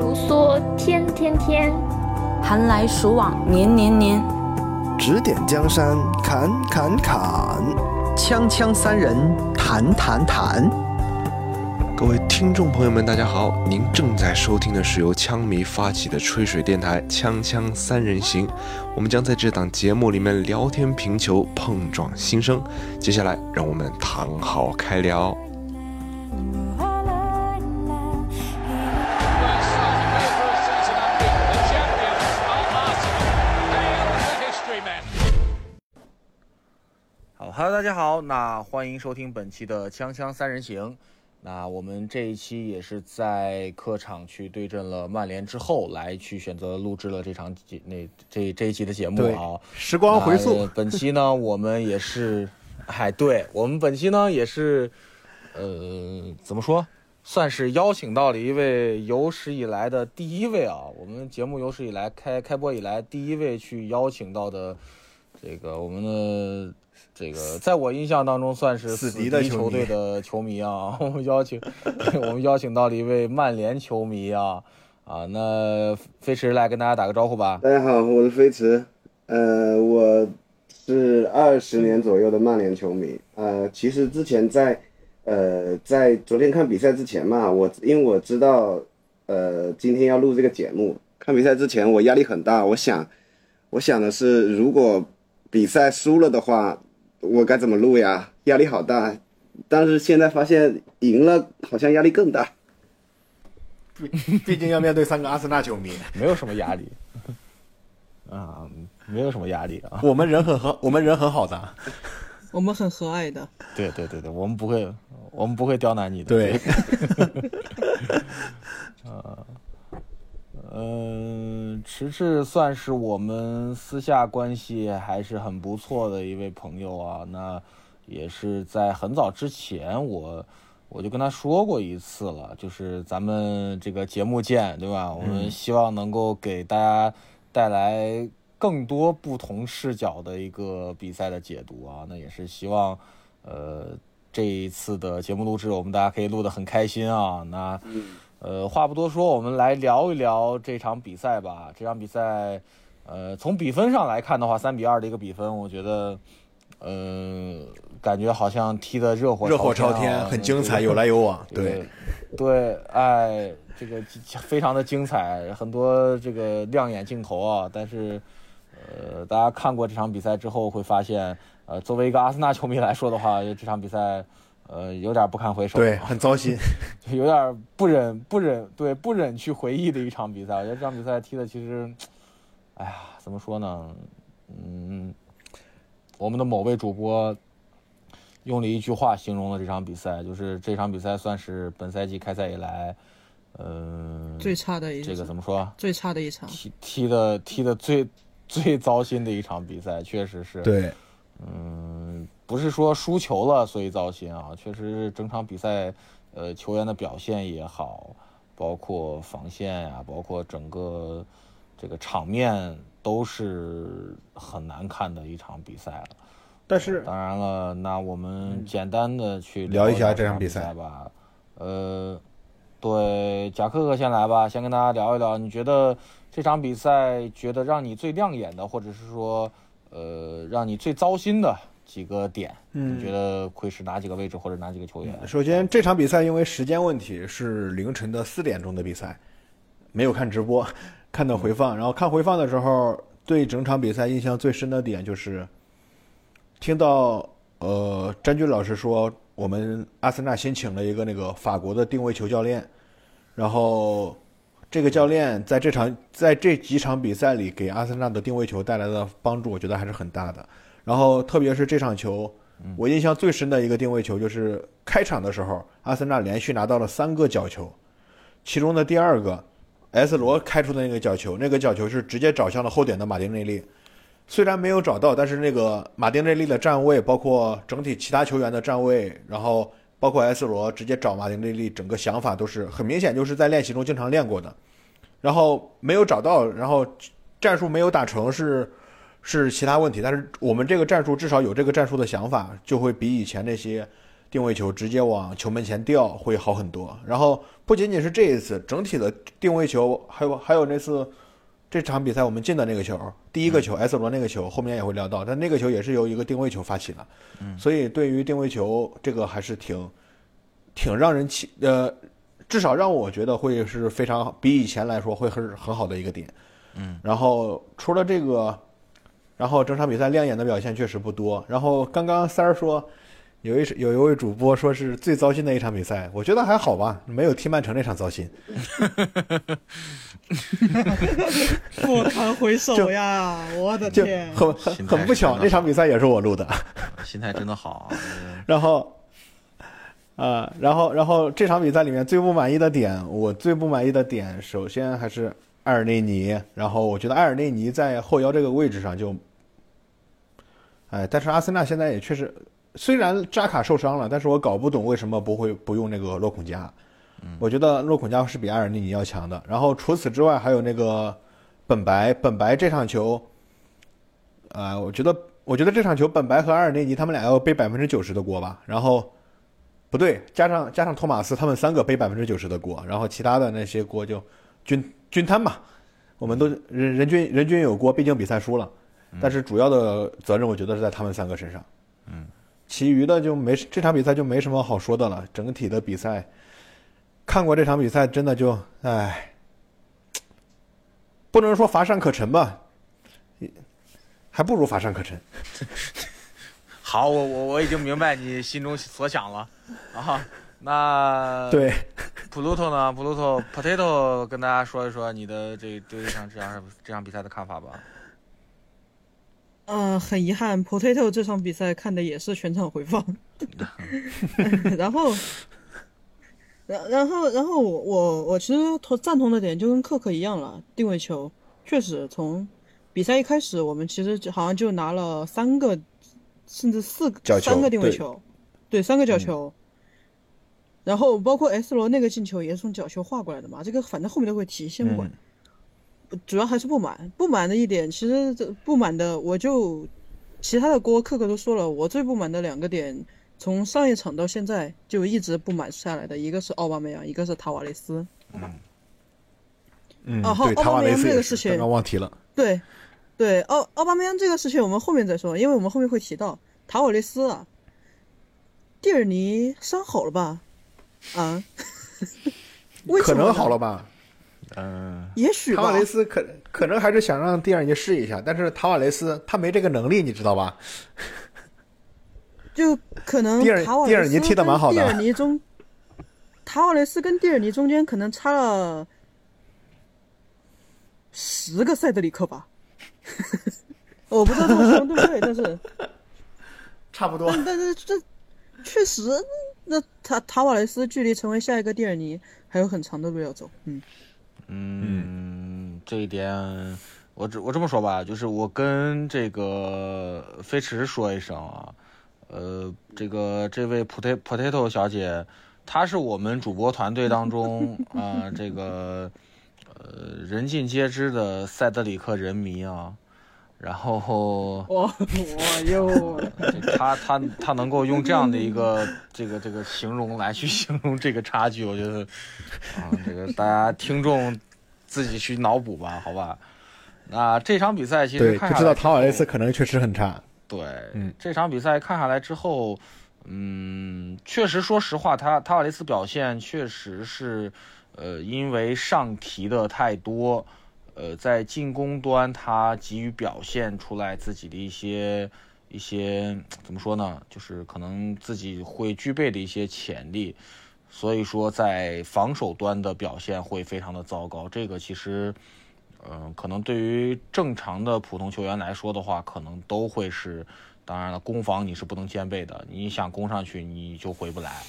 如梭，天天天；寒来暑往，年年年。指点江山，砍砍砍；锵锵三人，谈谈谈。各位听众朋友们，大家好，您正在收听的是由枪迷发起的吹水电台《锵锵三人行》，我们将在这档节目里面聊天评球，碰撞心声。接下来，让我们躺好开聊。，Hello，大家好，那欢迎收听本期的《锵锵三人行》。那我们这一期也是在客场去对阵了曼联之后，来去选择录制了这场节那这这一期的节目啊。时光回溯，本期呢，我们也是，哎，对我们本期呢也是，呃，怎么说，算是邀请到了一位有史以来的第一位啊，我们节目有史以来开开播以来第一位去邀请到的这个我们的。这个在我印象当中算是死敌的球队的球迷啊，我们邀请 我们邀请到了一位曼联球迷啊啊，那飞驰来跟大家打个招呼吧。大家好，我是飞驰，呃，我是二十年左右的曼联球迷，呃，其实之前在呃在昨天看比赛之前嘛，我因为我知道呃今天要录这个节目，看比赛之前我压力很大，我想我想的是如果比赛输了的话。我该怎么录呀？压力好大，但是现在发现赢了，好像压力更大。毕毕竟要面对三个阿森纳球迷，没有什么压力 啊，没有什么压力啊。我们人很和，我们人很好的，我们很和蔼的。对对对对，我们不会，我们不会刁难你的。对。啊。嗯，迟迟算是我们私下关系还是很不错的一位朋友啊。那也是在很早之前，我我就跟他说过一次了，就是咱们这个节目见，对吧？我们希望能够给大家带来更多不同视角的一个比赛的解读啊。那也是希望，呃，这一次的节目录制，我们大家可以录得很开心啊。那。呃，话不多说，我们来聊一聊这场比赛吧。这场比赛，呃，从比分上来看的话，三比二的一个比分，我觉得，呃，感觉好像踢得热火热火朝天，很精彩，有来有往。对，对，哎，这个非常的精彩，很多这个亮眼镜头啊。但是，呃，大家看过这场比赛之后会发现，呃，作为一个阿森纳球迷来说的话，这场比赛。呃，有点不堪回首，对，很糟心，有点不忍不忍，对，不忍去回忆的一场比赛。我觉得这场比赛踢的其实，哎呀，怎么说呢？嗯，我们的某位主播用了一句话形容了这场比赛，就是这场比赛算是本赛季开赛以来，嗯，最差的一这个怎么说？最差的一场，踢踢的踢的最最糟心的一场比赛，确实是。对，嗯。不是说输球了所以糟心啊，确实整场比赛，呃，球员的表现也好，包括防线呀，包括整个这个场面都是很难看的一场比赛了。但是，当然了，那我们简单的去聊一下这场比赛吧。呃，对，贾克克先来吧，先跟大家聊一聊，你觉得这场比赛觉得让你最亮眼的，或者是说，呃，让你最糟心的？几个点，你觉得会是哪几个位置或者哪几个球员？首先，这场比赛因为时间问题是凌晨的四点钟的比赛，没有看直播，看的回放。然后看回放的时候，对整场比赛印象最深的点就是听到呃詹俊老师说，我们阿森纳新请了一个那个法国的定位球教练，然后这个教练在这场在这几场比赛里给阿森纳的定位球带来的帮助，我觉得还是很大的。然后，特别是这场球，我印象最深的一个定位球就是开场的时候，阿森纳连续拿到了三个角球，其中的第二个，S 罗开出的那个角球，那个角球是直接找向了后点的马丁内利，虽然没有找到，但是那个马丁内利的站位，包括整体其他球员的站位，然后包括 S 罗直接找马丁内利，整个想法都是很明显，就是在练习中经常练过的，然后没有找到，然后战术没有打成是。是其他问题，但是我们这个战术至少有这个战术的想法，就会比以前那些定位球直接往球门前吊会好很多。然后不仅仅是这一次，整体的定位球，还有还有那次这场比赛我们进的那个球，第一个球 S 罗那个球，后面也会聊到，但那个球也是由一个定位球发起的。嗯，所以对于定位球这个还是挺挺让人期呃，至少让我觉得会是非常比以前来说会很很好的一个点。嗯，然后除了这个，然后整场比赛亮眼的表现确实不多。然后刚刚三儿说。有一有一位主播说是最糟心的一场比赛，我觉得还好吧，没有踢曼城那场糟心。不堪回首呀！我的天，很很很不巧，那场比赛也是我录的。心态真的好。然后，啊，然后然后这场比赛里面最不满意的点，我最不满意的点，首先还是埃尔内尼。然后我觉得埃尔内尼在后腰这个位置上就，哎，但是阿森纳现在也确实。虽然扎卡受伤了，但是我搞不懂为什么不会不用那个洛孔加。我觉得洛孔加是比阿尔内尼要强的。然后除此之外，还有那个本白，本白这场球，啊，我觉得我觉得这场球本白和阿尔内尼他们俩要背百分之九十的锅吧。然后不对，加上加上托马斯，他们三个背百分之九十的锅，然后其他的那些锅就均均摊吧。我们都人人均人均有锅，毕竟比赛输了。但是主要的责任，我觉得是在他们三个身上。嗯。其余的就没这场比赛就没什么好说的了。整体的比赛，看过这场比赛真的就唉，不能说乏善可陈吧，还不如乏善可陈。好，我我我已经明白你心中所想了啊。那 对，Pluto 呢？Pluto Potato 跟大家说一说你的这对这场这场这场比赛的看法吧。嗯，很遗憾，Potato 这场比赛看的也是全场回放，然后，然然后然后我我我其实同赞同的点就跟克克一样了，定位球确实从比赛一开始，我们其实好像就拿了三个甚至四个三个定位球，对三个角球，然后包括 S 罗那个进球也是从角球划过来的嘛，这个反正后面都会提，先不管。主要还是不满，不满的一点，其实这不满的我就，其他的锅克克都说了，我最不满的两个点，从上一场到现在就一直不满下来的，一个是奥巴梅扬，一个是塔瓦雷斯。嗯。嗯，啊，好，奥巴梅扬这个事情刚刚忘提了。对，对，奥奥巴梅扬这个事情我们后面再说，因为我们后面会提到塔瓦雷斯啊，蒂尔尼伤好了吧？啊？可能好了吧？嗯，也许塔瓦雷斯可可能还是想让蒂尔尼试一下，但是塔瓦雷斯他没这个能力，你知道吧？就可能蒂尔蒂尔尼踢的蛮好的。蒂尔尼中，塔瓦雷斯跟蒂尔尼中间可能差了十个塞德里克吧？我不知道这么说对不对，但是 差不多。但但是这确实，那塔塔瓦雷斯距离成为下一个蒂尔尼还有很长的路要走。嗯。嗯，这一点我这我这么说吧，就是我跟这个飞驰说一声啊，呃，这个这位 potato potato 小姐，她是我们主播团队当中啊，这个呃人尽皆知的塞德里克人迷啊，然后我我又他他他能够用这样的一个这个这个形容来去形容这个差距，我觉得啊，这个大家听众自己去脑补吧，好吧。那这场比赛其实看就知道塔瓦雷斯可能确实很差。对，嗯，这场比赛看下来之后，嗯，确实说实话，他塔瓦雷斯表现确实是，呃，因为上提的太多。呃，在进攻端，他急于表现出来自己的一些一些怎么说呢？就是可能自己会具备的一些潜力，所以说在防守端的表现会非常的糟糕。这个其实，嗯，可能对于正常的普通球员来说的话，可能都会是。当然了，攻防你是不能兼备的，你想攻上去你就回不来。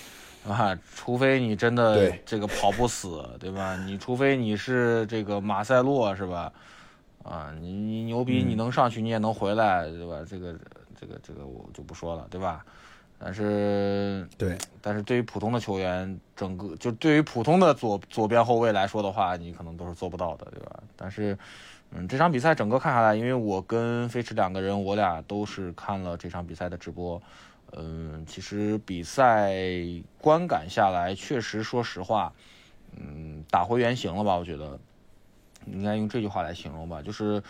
啊，除非你真的这个跑不死，对吧？你除非你是这个马塞洛，是吧？啊，你你牛逼，你能上去，你也能回来，对吧？这个这个这个我就不说了，对吧？但是对，但是对于普通的球员，整个就对于普通的左左边后卫来说的话，你可能都是做不到的，对吧？但是，嗯，这场比赛整个看下来，因为我跟飞驰两个人，我俩都是看了这场比赛的直播。嗯，其实比赛观感下来，确实说实话，嗯，打回原形了吧？我觉得应该用这句话来形容吧，就是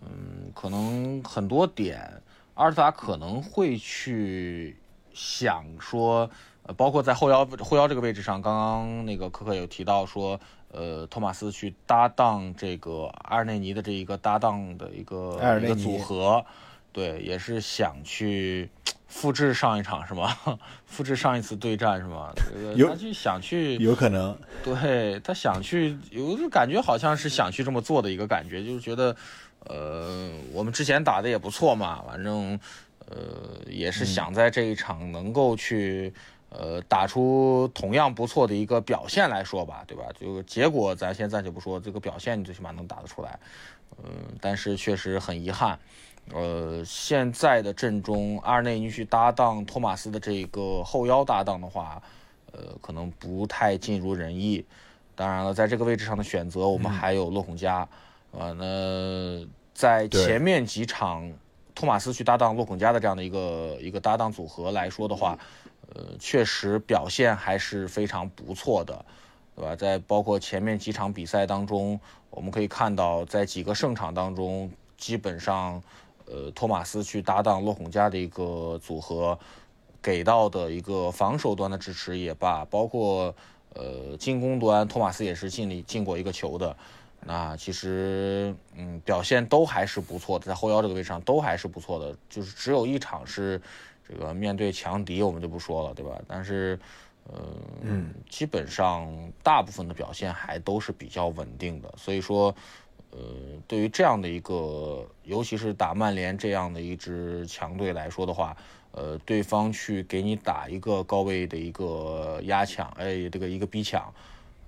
嗯，可能很多点阿尔特塔可能会去想说。呃，包括在后腰后腰这个位置上，刚刚那个可可有提到说，呃，托马斯去搭档这个阿尔内尼的这一个搭档的一个一个组合，对，也是想去复制上一场是吗？复制上一次对战是吗？有他去想去，有可能，对他想去，有感觉好像是想去这么做的一个感觉，就是觉得，呃，我们之前打的也不错嘛，反正，呃，也是想在这一场能够去。呃，打出同样不错的一个表现来说吧，对吧？就结果咱先暂且不说，这个表现你最起码能打得出来。嗯，但是确实很遗憾，呃，现在的阵中阿尔内尼去搭档托马斯的这个后腰搭档的话，呃，可能不太尽如人意。当然了，在这个位置上的选择，我们还有洛孔加，呃，那在前面几场托马斯去搭档洛孔加的这样的一个一个搭档组合来说的话。呃，确实表现还是非常不错的，对吧？在包括前面几场比赛当中，我们可以看到，在几个胜场当中，基本上，呃，托马斯去搭档洛孔加的一个组合，给到的一个防守端的支持也罢，包括呃进攻端，托马斯也是尽力进过一个球的。那其实，嗯，表现都还是不错的，在后腰这个位置上都还是不错的，就是只有一场是。这个面对强敌，我们就不说了，对吧？但是，呃，基本上大部分的表现还都是比较稳定的。所以说，呃，对于这样的一个，尤其是打曼联这样的一支强队来说的话，呃，对方去给你打一个高位的一个压抢，哎，这个一个逼抢，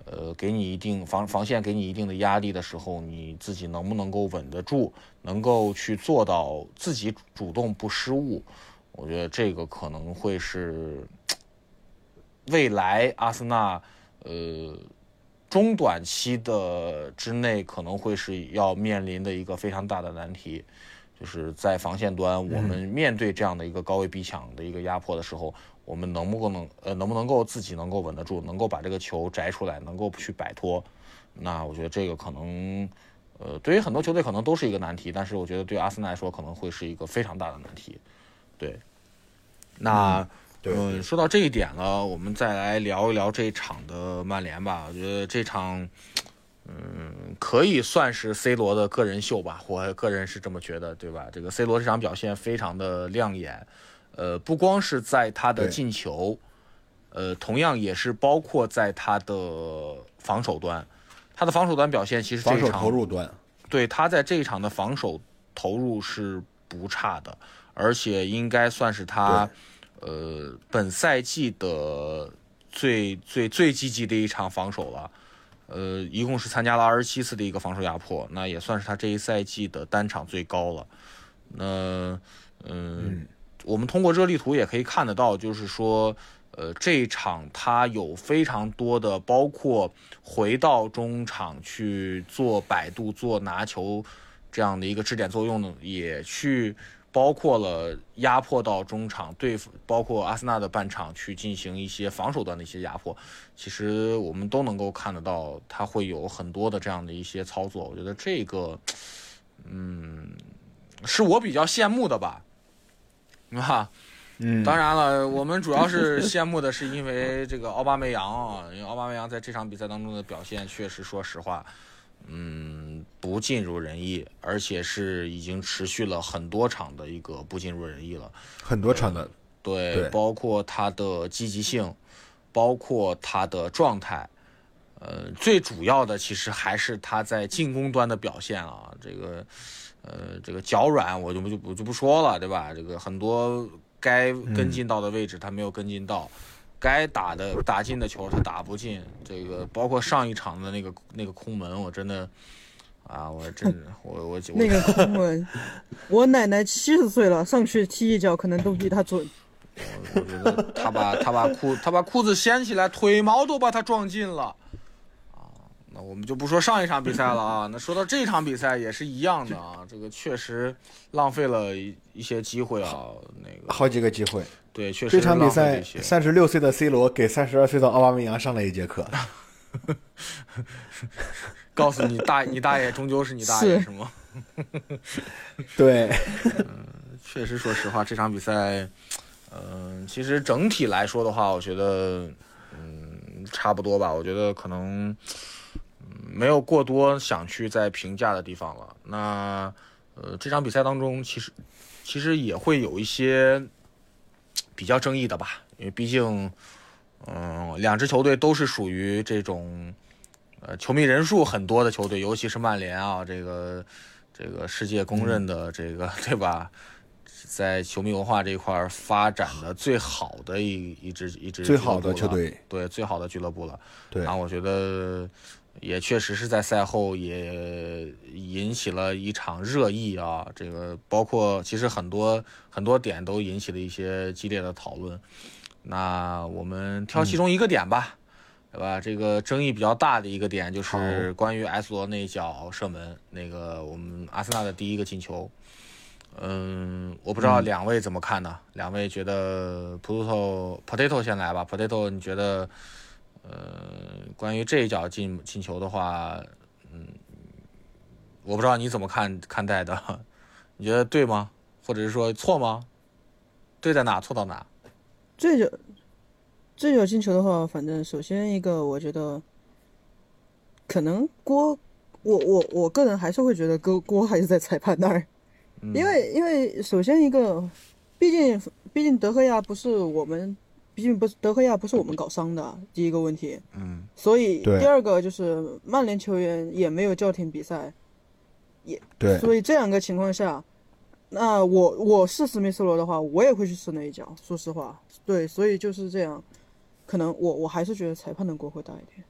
呃，给你一定防防线给你一定的压力的时候，你自己能不能够稳得住，能够去做到自己主动不失误？我觉得这个可能会是 未来阿森纳呃中短期的之内可能会是要面临的一个非常大的难题，就是在防线端，我们面对这样的一个高位逼抢的一个压迫的时候，我们能不能呃能不能够自己能够稳得住，能够把这个球摘出来，能够去摆脱？那我觉得这个可能呃对于很多球队可能都是一个难题，但是我觉得对阿森纳来说可能会是一个非常大的难题。对，那嗯，说到这一点了，我们再来聊一聊这场的曼联吧。我觉得这场，嗯，可以算是 C 罗的个人秀吧，我个人是这么觉得，对吧？这个 C 罗这场表现非常的亮眼，呃，不光是在他的进球，呃，同样也是包括在他的防守端，他的防守端表现其实这场投入端，对他在这一场的防守投入是不差的。而且应该算是他，呃，本赛季的最最最积极的一场防守了，呃，一共是参加了二十七次的一个防守压迫，那也算是他这一赛季的单场最高了。那，嗯，我们通过热力图也可以看得到，就是说，呃，这一场他有非常多的，包括回到中场去做摆渡、做拿球这样的一个支点作用呢，也去。包括了压迫到中场对付，包括阿森纳的半场去进行一些防守端的一些压迫，其实我们都能够看得到，他会有很多的这样的一些操作。我觉得这个，嗯，是我比较羡慕的吧，啊，嗯，当然了，我们主要是羡慕的是因为这个奥巴梅扬啊，因为奥巴梅扬在这场比赛当中的表现，确实说实话。嗯，不尽如人意，而且是已经持续了很多场的一个不尽如人意了。很多场的，对，包括他的积极性，包括他的状态，呃，最主要的其实还是他在进攻端的表现啊。这个，呃，这个脚软，我就不就不就不说了，对吧？这个很多该跟进到的位置，他没有跟进到。该打的打进的球他打不进，这个包括上一场的那个那个空门，我真的啊，我真我我那个空门，我奶奶七十岁了，上去踢一脚可能都比他准。我觉得他把他把裤他把裤子掀起来，腿毛都把他撞进了啊。那我们就不说上一场比赛了啊，那说到这场比赛也是一样的啊，这个确实浪费了一一些机会啊，那个好几个机会。对，确实这场比赛三十六岁的 C 罗给三十二岁的奥巴梅扬上了一节课。告诉你大你大爷终究是你大爷是是吗？对，确实，说实话，这场比赛，嗯、其实整体来说的话，我觉得，嗯，差不多吧。我觉得可能，嗯，没有过多想去再评价的地方了。那，呃，这场比赛当中，其实，其实也会有一些比较争议的吧，因为毕竟，嗯，两支球队都是属于这种，呃，球迷人数很多的球队，尤其是曼联啊，这个。这个世界公认的这个、对吧，在球迷文化这一块儿发展的最好的一一支一支最好的球队，对最好的俱乐部了。对然后我觉得也确实是在赛后也引起了一场热议啊，这个包括其实很多很多点都引起了一些激烈的讨论。那我们挑其中一个点吧。对吧？这个争议比较大的一个点就是关于 S 罗那一脚射门，那个我们阿森纳的第一个进球。嗯，我不知道两位怎么看呢？两位觉得 Potato Potato 先来吧。Potato，你觉得呃，关于这一脚进进球的话，嗯，我不知道你怎么看看待的？你觉得对吗？或者是说错吗？对在哪？错到哪？这就这脚进球的话，反正首先一个，我觉得可能锅，我我我个人还是会觉得锅锅还是在裁判那儿，因为因为首先一个，毕竟毕竟德赫亚不是我们，毕竟不是德赫亚不是我们搞伤的，第一个问题，嗯所以第二个就是曼联球员也没有叫停比赛，也对，所以这两个情况下，那我我是史密斯罗的话，我也会去吃那一脚。说实话，对，所以就是这样，可能我我还是觉得裁判的锅会大一点。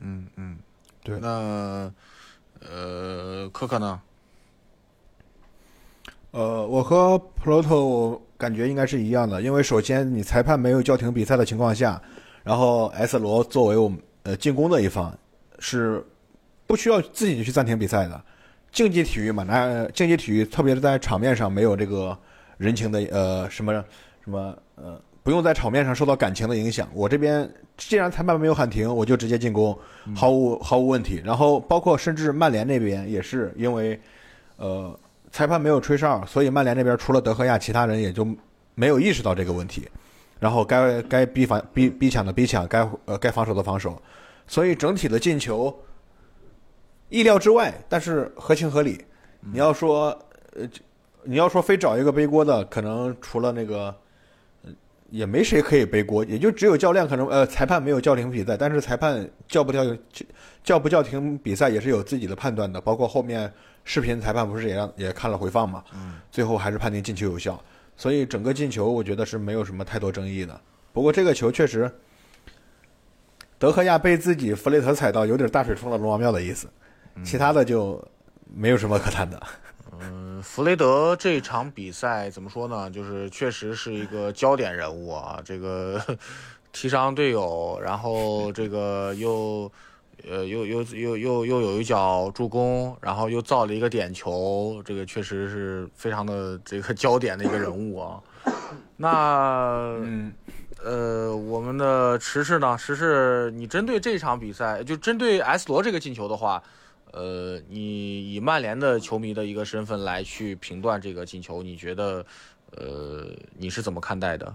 嗯嗯，对那呃，可可呢？呃，我和 Proto 感觉应该是一样的，因为首先你裁判没有叫停比赛的情况下，然后 S 罗作为我们呃进攻的一方，是不需要自己去暂停比赛的。竞技体育嘛，那竞技体育特别是在场面上没有这个人情的呃什么什么呃，不用在场面上受到感情的影响。我这边既然裁判没有喊停，我就直接进攻，毫无毫无问题。然后包括甚至曼联那边也是因为呃裁判没有吹哨，所以曼联那边除了德赫亚，其他人也就没有意识到这个问题。然后该该逼防逼逼抢的逼抢，该呃该防守的防守，所以整体的进球意料之外，但是合情合理。你要说呃，你要说非找一个背锅的，可能除了那个，也没谁可以背锅，也就只有教练可能呃裁判没有叫停比赛，但是裁判叫不叫叫不叫停比赛也是有自己的判断的，包括后面视频裁判不是也让也看了回放嘛，最后还是判定进球有效，所以整个进球我觉得是没有什么太多争议的。不过这个球确实，德赫亚被自己弗雷特踩到，有点大水冲了龙王庙的意思，其他的就没有什么可谈的。嗯，弗雷德这场比赛怎么说呢？就是确实是一个焦点人物啊，这个 踢伤队友，然后这个又呃又又又又又有一脚助攻，然后又造了一个点球，这个确实是非常的这个焦点的一个人物啊。那嗯，呃，我们的迟迟呢？迟迟，你针对这场比赛，就针对 S 罗这个进球的话，呃，你以曼联的球迷的一个身份来去评断这个进球，你觉得，呃，你是怎么看待的？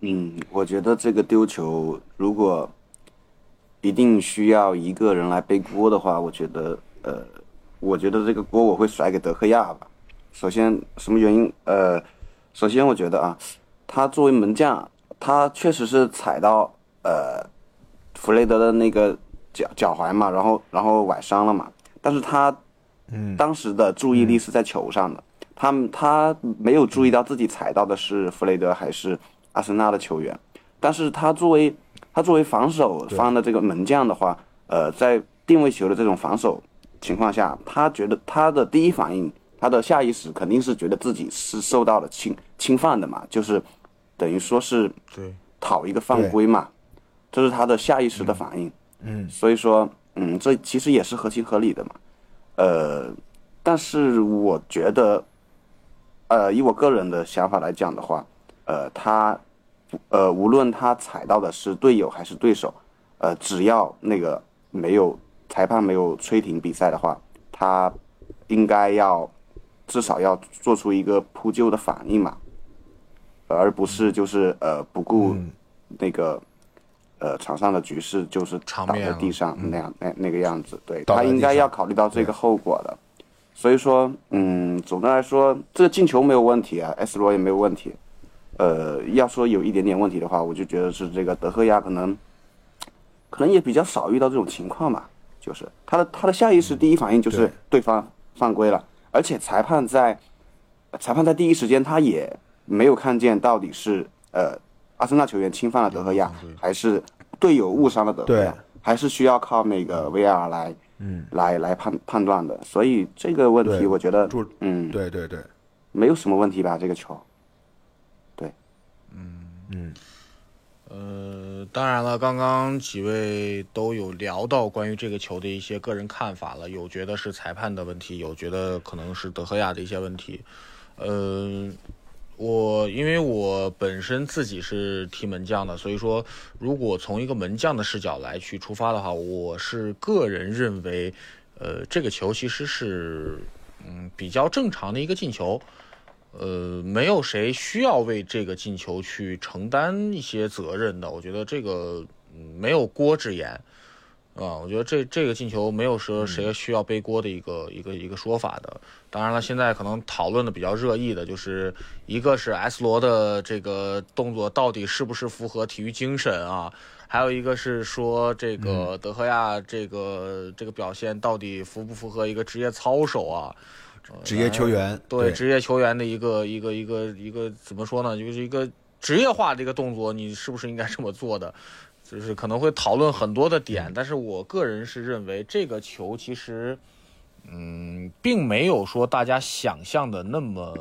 嗯，我觉得这个丢球如果一定需要一个人来背锅的话，我觉得，呃，我觉得这个锅我会甩给德赫亚吧。首先，什么原因？呃，首先我觉得啊，他作为门将，他确实是踩到呃弗雷德的那个脚脚踝嘛，然后然后崴伤了嘛。但是他嗯。当时的注意力是在球上的，他他没有注意到自己踩到的是弗雷德还是阿森纳的球员，但是他作为他作为防守方的这个门将的话，呃，在定位球的这种防守情况下，他觉得他的第一反应，他的下意识肯定是觉得自己是受到了侵侵犯的嘛，就是等于说是对，讨一个犯规嘛，这是他的下意识的反应。嗯，所以说，嗯，这其实也是合情合理的嘛。呃，但是我觉得呃，以我个人的想法来讲的话，呃，他呃，无论他踩到的是队友还是对手，呃，只要那个没有裁判没有吹停比赛的话，他应该要至少要做出一个扑救的反应嘛，而不是就是呃不顾那个、呃场上的局势，就是倒在地上那样那那个样子。对他应该要考虑到这个后果的。所以说，嗯，总的来说，这个进球没有问题啊，S 罗也没有问题。呃，要说有一点点问题的话，我就觉得是这个德赫亚可能，可能也比较少遇到这种情况吧。就是他的他的下意识第一反应就是对对方犯规了，而且裁判在裁判在第一时间他也没有看见到底是呃阿森纳球员侵犯了德赫亚，还是队友误伤了德赫亚，还是需要靠那个 VR 来嗯，来来判判断的。所以这个问题我觉得嗯。对对对，没有什么问题吧，这个球。对。嗯嗯，呃，当然了，刚刚几位都有聊到关于这个球的一些个人看法了，有觉得是裁判的问题，有觉得可能是德赫亚的一些问题。呃，我因为我本身自己是踢门将的，所以说如果从一个门将的视角来去出发的话，我是个人认为，呃，这个球其实是嗯比较正常的一个进球。呃，没有谁需要为这个进球去承担一些责任的。我觉得这个、没有锅之言啊，我觉得这这个进球没有说谁需要背锅的一个、一个一个说法的。当然了，现在可能讨论的比较热议的就是一个是 S 罗的这个动作到底是不是符合体育精神啊？还有一个是说这个德赫亚这个、这个表现到底符不符合一个职业操守啊？职业球员对职业球员的一个一个一个一个怎么说呢？就是一个职业化的一个动作，你是不是应该这么做的？就是可能会讨论很多的点，但是我个人是认为这个球其实，嗯，并没有说大家想象的那么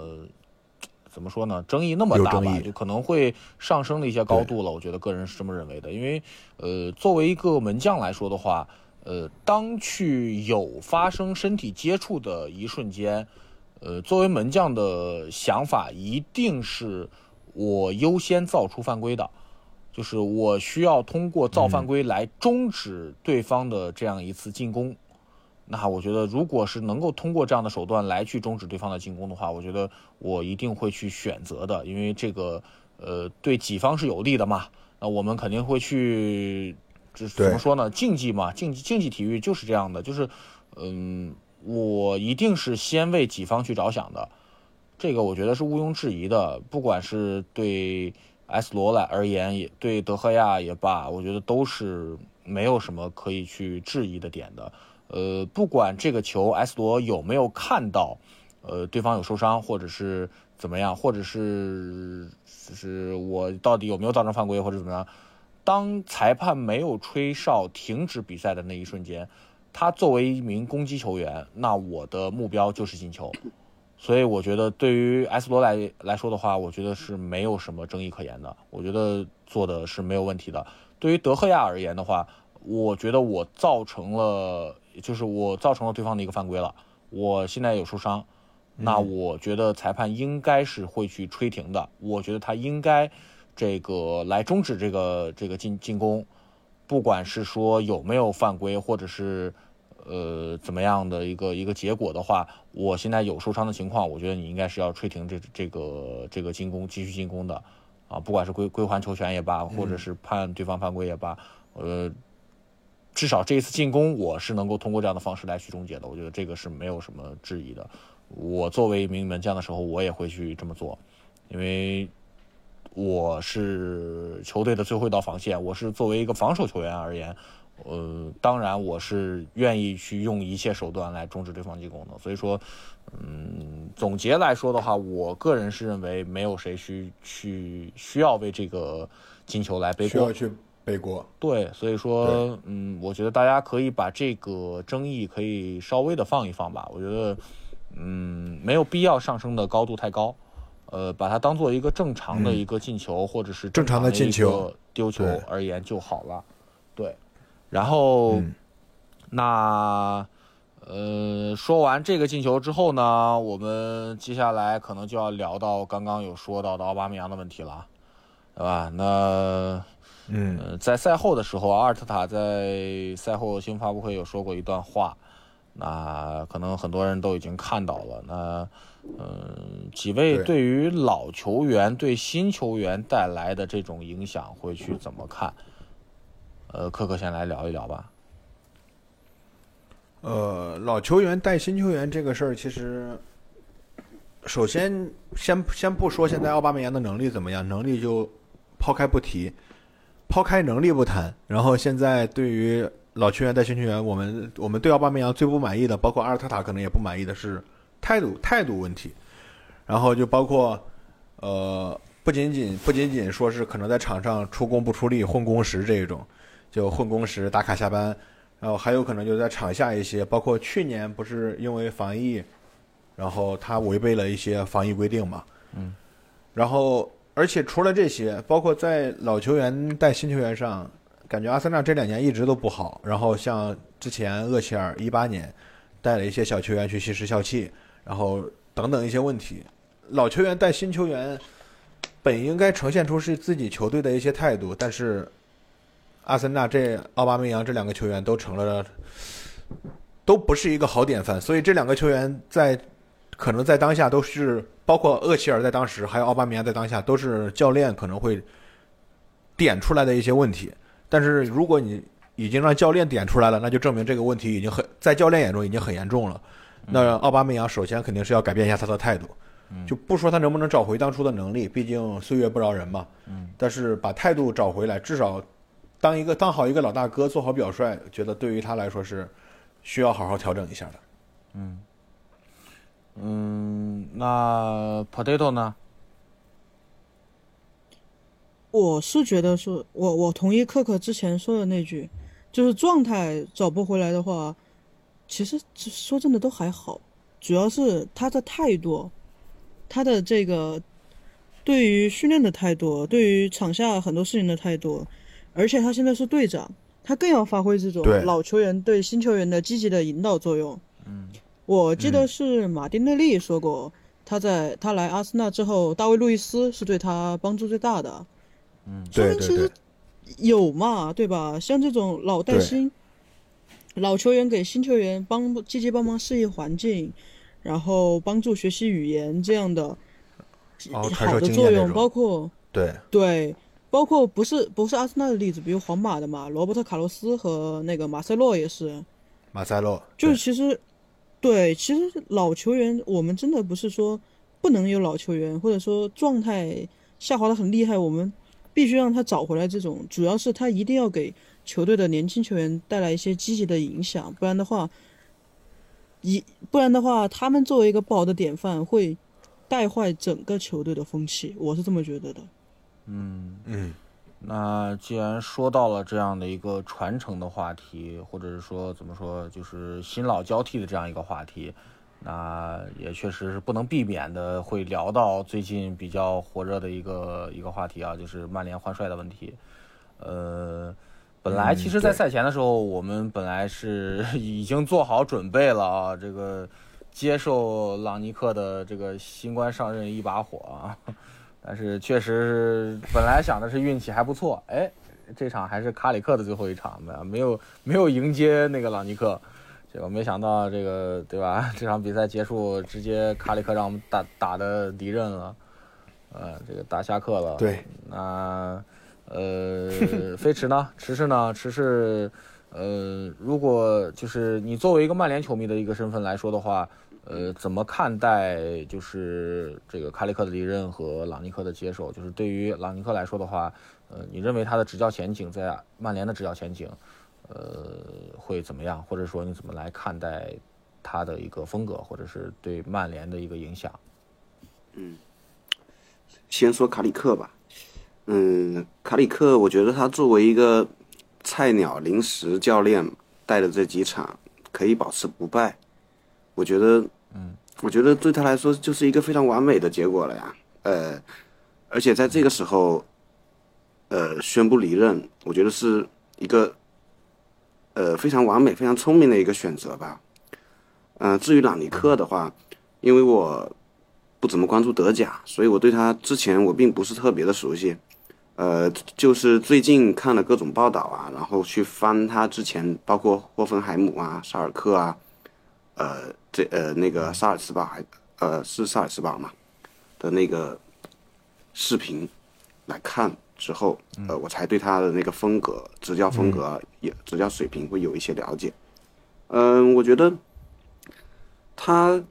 怎么说呢？争议那么大吧，就可能会上升了一些高度了。我觉得个人是这么认为的，因为呃，作为一个门将来说的话，呃，当去有发生身体接触的一瞬间，呃，作为门将的想法一定是我优先造出犯规的，就是我需要通过造犯规来终止对方的这样一次进攻。那我觉得，如果是能够通过这样的手段来去终止对方的进攻的话，我觉得我一定会去选择的，因为这个呃对己方是有利的嘛。那我们肯定会去，这怎么说呢？竞技嘛，竞技竞技体育就是这样的，就是嗯，我一定是先为己方去着想的，这个我觉得是毋庸置疑的。不管是对 S 罗来而言，也对德赫亚也罢，我觉得都是没有什么可以去质疑的点的。呃，不管这个球 S 罗有没有看到，呃，对方有受伤，或者是怎么样，或者是就是我到底有没有造成犯规，或者怎么样，当裁判没有吹哨停止比赛的那一瞬间，他作为一名攻击球员，那我的目标就是进球。所以我觉得对于埃斯罗来来说的话，我觉得是没有什么争议可言的。我觉得做的是没有问题的。对于德赫亚而言的话，我觉得我造成了，就是我造成了对方的一个犯规了。我现在有受伤，那我觉得裁判应该是会去吹停的。我觉得他应该这个来终止这个这个进进攻，不管是说有没有犯规，或者是呃怎么样的一个一个结果的话，我现在有受伤的情况，我觉得你应该是要吹停这这个这个进攻继续进攻的，啊，不管是归归还球权也罢，或者是判对方犯规也罢，呃，至少这一次进攻我是能够通过这样的方式来去终结的，我觉得这个是没有什么质疑的。我作为一名门将的时候，我也会去这么做，因为我是球队的最后一道防线，我是作为一个防守球员而言，呃，当然我是愿意去用一切手段来终止对方进攻的。所以说，嗯，总结来说的话，我个人是认为没有谁需去需要为这个进球来背锅需要。去背锅。对，所以说，嗯，我觉得大家可以把这个争议可以稍微的放一放吧。我觉得，嗯，没有必要上升的高度太高，呃，把它当做一个正常的一个进球，或者是正常的进球丢球而言就好了。对，然后，嗯那，呃，说完这个进球之后呢，我们接下来可能就要聊到刚刚有说到的奥巴梅扬的问题了，对吧？那，嗯，呃，在赛后的时候，阿尔特塔在赛后新闻发布会有说过一段话，那可能很多人都已经看到了。那，嗯，几位对对于老球员对新球员带来的这种影响会去怎么看？呃，可可先来聊一聊吧。呃，老球员带新球员这个事儿，其实首先先先不说现在奥巴梅扬的能力怎么样，能力就抛开不提，抛开能力不谈。然后现在对于老球员带新球员，我们我们对奥巴梅扬最不满意的，包括阿尔特塔可能也不满意的是态度态度问题。然后就包括呃，不仅仅不仅仅说是可能在场上出工不出力、混工时这一种，就混工时打卡下班。然后还有可能就在场下一些，包括去年不是因为防疫，然后他违背了一些防疫规定嘛，嗯，然后而且除了这些，包括在老球员带新球员上，感觉阿森纳这两年一直都不好。然后像之前厄齐尔一八年带了一些小球员去吸食笑气，然后等等一些问题，老球员带新球员本应该呈现出是自己球队的一些态度，但是。阿森纳这奥巴梅扬这两个球员都成了，都不是一个好典范，所以这两个球员在可能在当下都是，包括厄齐尔在当时，还有奥巴梅扬在当下，都是教练可能会点出来的一些问题。但是如果你已经让教练点出来了，那就证明这个问题已经很在教练眼中已经很严重了。那奥巴梅扬首先肯定是要改变一下他的态度，就不说他能不能找回当初的能力，毕竟岁月不饶人嘛。嗯，但是把态度找回来，至少。当一个当好一个老大哥，做好表率，觉得对于他来说是需要好好调整一下的。嗯嗯，那 Potato 呢？我是觉得说，我我同意克克之前说的那句，就是状态找不回来的话，其实说真的都还好，主要是他的态度，他的这个对于训练的态度，对于场下很多事情的态度。而且他现在是队长，他更要发挥这种老球员对新球员的积极的引导作用。嗯，我记得是马丁内利说过，他在他来阿森纳之后，大卫路易斯是对他帮助最大的。嗯，说明其实，有嘛，对吧？像这种老带新，老球员给新球员帮积极帮忙适应环境，然后帮助学习语言这样的好的作用，包括对对。包括不是不是阿森纳的例子，比如皇马的嘛，罗伯特卡洛斯和那个马塞洛也是。马塞洛就是其实，对，其实老球员我们真的不是说不能有老球员，或者说状态下滑的很厉害，我们必须让他找回来。这种主要是他一定要给球队的年轻球员带来一些积极的影响，不然的话，一不然的话，他们作为一个不好的典范，会带坏整个球队的风气。我是这么觉得的。嗯嗯，那既然说到了这样的一个传承的话题，或者是说怎么说，就是新老交替的这样一个话题，那也确实是不能避免的会聊到最近比较火热的一个一个话题啊，就是曼联换帅的问题。呃，本来其实，在赛前的时候，我们本来是已经做好准备了啊，这个接受朗尼克的这个新官上任一把火啊。但是确实，本来想的是运气还不错，哎，这场还是卡里克的最后一场，没没有没有迎接那个朗尼克，结果没想到这个对吧？这场比赛结束，直接卡里克让我们打打的敌人了，呃，这个打下课了。对，那呃，飞驰呢？迟迟呢？迟迟，呃，如果就是你作为一个曼联球迷的一个身份来说的话。呃，怎么看待就是这个卡里克的离任和朗尼克的接手？就是对于朗尼克来说的话，呃，你认为他的执教前景在曼联的执教前景，呃，会怎么样？或者说你怎么来看待他的一个风格，或者是对曼联的一个影响？嗯，先说卡里克吧。嗯，卡里克，我觉得他作为一个菜鸟临时教练带的这几场可以保持不败，我觉得。嗯，我觉得对他来说就是一个非常完美的结果了呀。呃，而且在这个时候，呃，宣布离任，我觉得是一个呃非常完美、非常聪明的一个选择吧。嗯、至于朗尼克的话，因为我不怎么关注德甲，所以我对他之前我并不是特别的熟悉。呃，就是最近看了各种报道啊，然后去翻他之前，包括霍芬海姆啊、沙尔克啊，呃，这呃那个萨尔茨堡还呃是萨尔茨堡嘛的那个视频来看之后，呃，我才对他的那个风格、执教风格也执教水平会有一些了解。嗯，我觉得他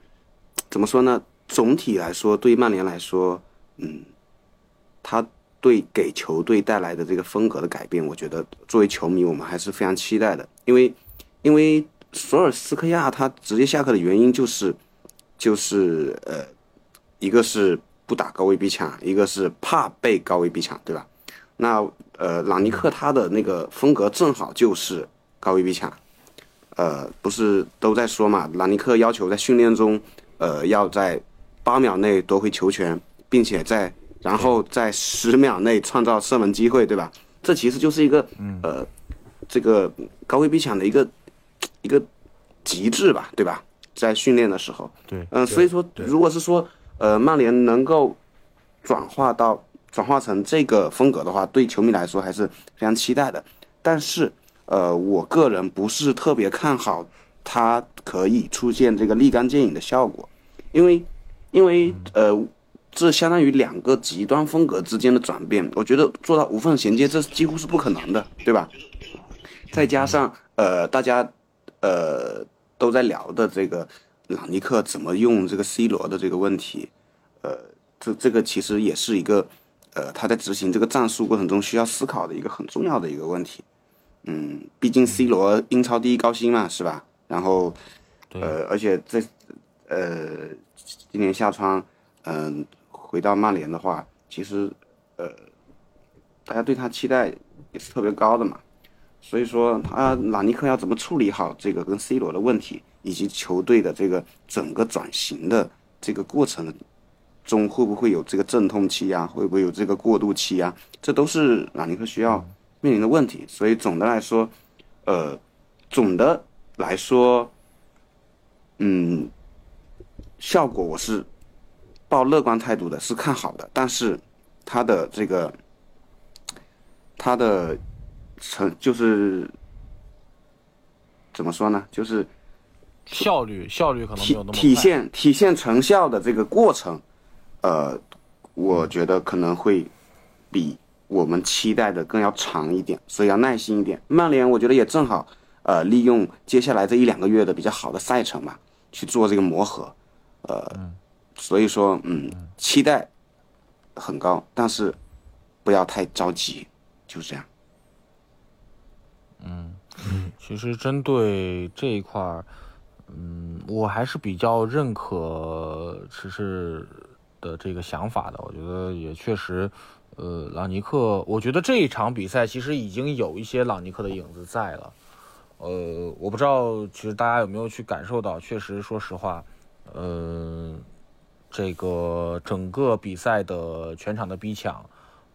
怎么说呢？总体来说，对曼联来说，嗯，他对给球队带来的这个风格的改变，我觉得作为球迷，我们还是非常期待的。因为，因为索尔斯克亚他直接下课的原因就是，就是呃，一个是不打高位逼抢，一个是怕被高位逼抢，对吧？那呃，朗尼克他的那个风格正好就是高位逼抢，呃，不是都在说嘛？朗尼克要求在训练中，呃，要在八秒内夺回球权，并且在然后在十秒内创造射门机会，对吧？这其实就是一个呃，这个高位逼抢的一个一个极致吧，对吧？在训练的时候，对嗯、所以说，如果是说呃，曼联能够转化到转化成这个风格的话，对球迷来说还是非常期待的。但是，呃，我个人不是特别看好它可以出现这个立竿见影的效果，因为，因为呃，这相当于两个极端风格之间的转变，我觉得做到无缝衔接，这几乎是不可能的，对吧？再加上呃，大家呃都在聊的这个朗尼克怎么用这个 C 罗的这个问题，呃，这这个其实也是一个呃他在执行这个战术过程中需要思考的一个很重要的一个问题。嗯，毕竟 C 罗英超第一高薪嘛，是吧？然后呃，而且这呃今年夏窗，嗯、回到曼联的话，其实呃大家对他期待也是特别高的嘛。所以说，他朗尼克要怎么处理好这个跟 C 罗的问题，以及球队的这个整个转型的这个过程中，会不会有这个阵痛期啊？会不会有这个过渡期啊？这都是朗尼克需要面临的问题。所以总的来说，呃，总的来说，嗯，效果我是抱乐观态度的，是看好的。但是他的这个，他的成就是怎么说呢？就是效率效率可能没体有那么体现体现成效的这个过程，呃，我觉得可能会比我们期待的更要长一点，所以要耐心一点。曼联我觉得也正好，呃，利用接下来这一两个月的比较好的赛程嘛，去做这个磨合，呃，所以说，嗯，期待很高，但是不要太着急，就是这样。嗯其实针对这一块儿，嗯，我还是比较认可迟迟的这个想法的。我觉得也确实，呃，朗尼克，我觉得这一场比赛其实已经有一些朗尼克的影子在了。呃，我不知道，其实大家有没有去感受到？确实，说实话，呃，这个整个比赛的全场的逼抢，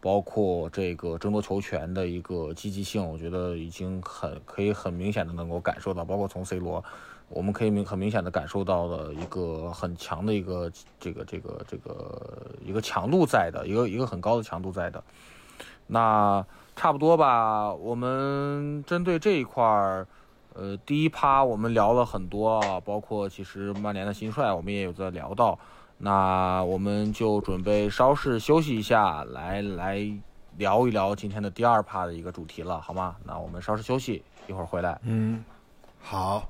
包括这个争夺球权的一个积极性，我觉得已经很可以很明显的能够感受到，包括从 C 罗，我们可以明很明显的感受到的一个很强的一个这个这个这个一个强度在的，一个一个很高的强度在的。那差不多吧，我们针对这一块儿，呃，第一趴我们聊了很多啊，包括其实曼联的新帅，我们也有在聊到。那我们就准备稍事休息一下，来来聊一聊今天的第二趴的一个主题了，好吗？那我们稍事休息，一会儿回来。嗯，好。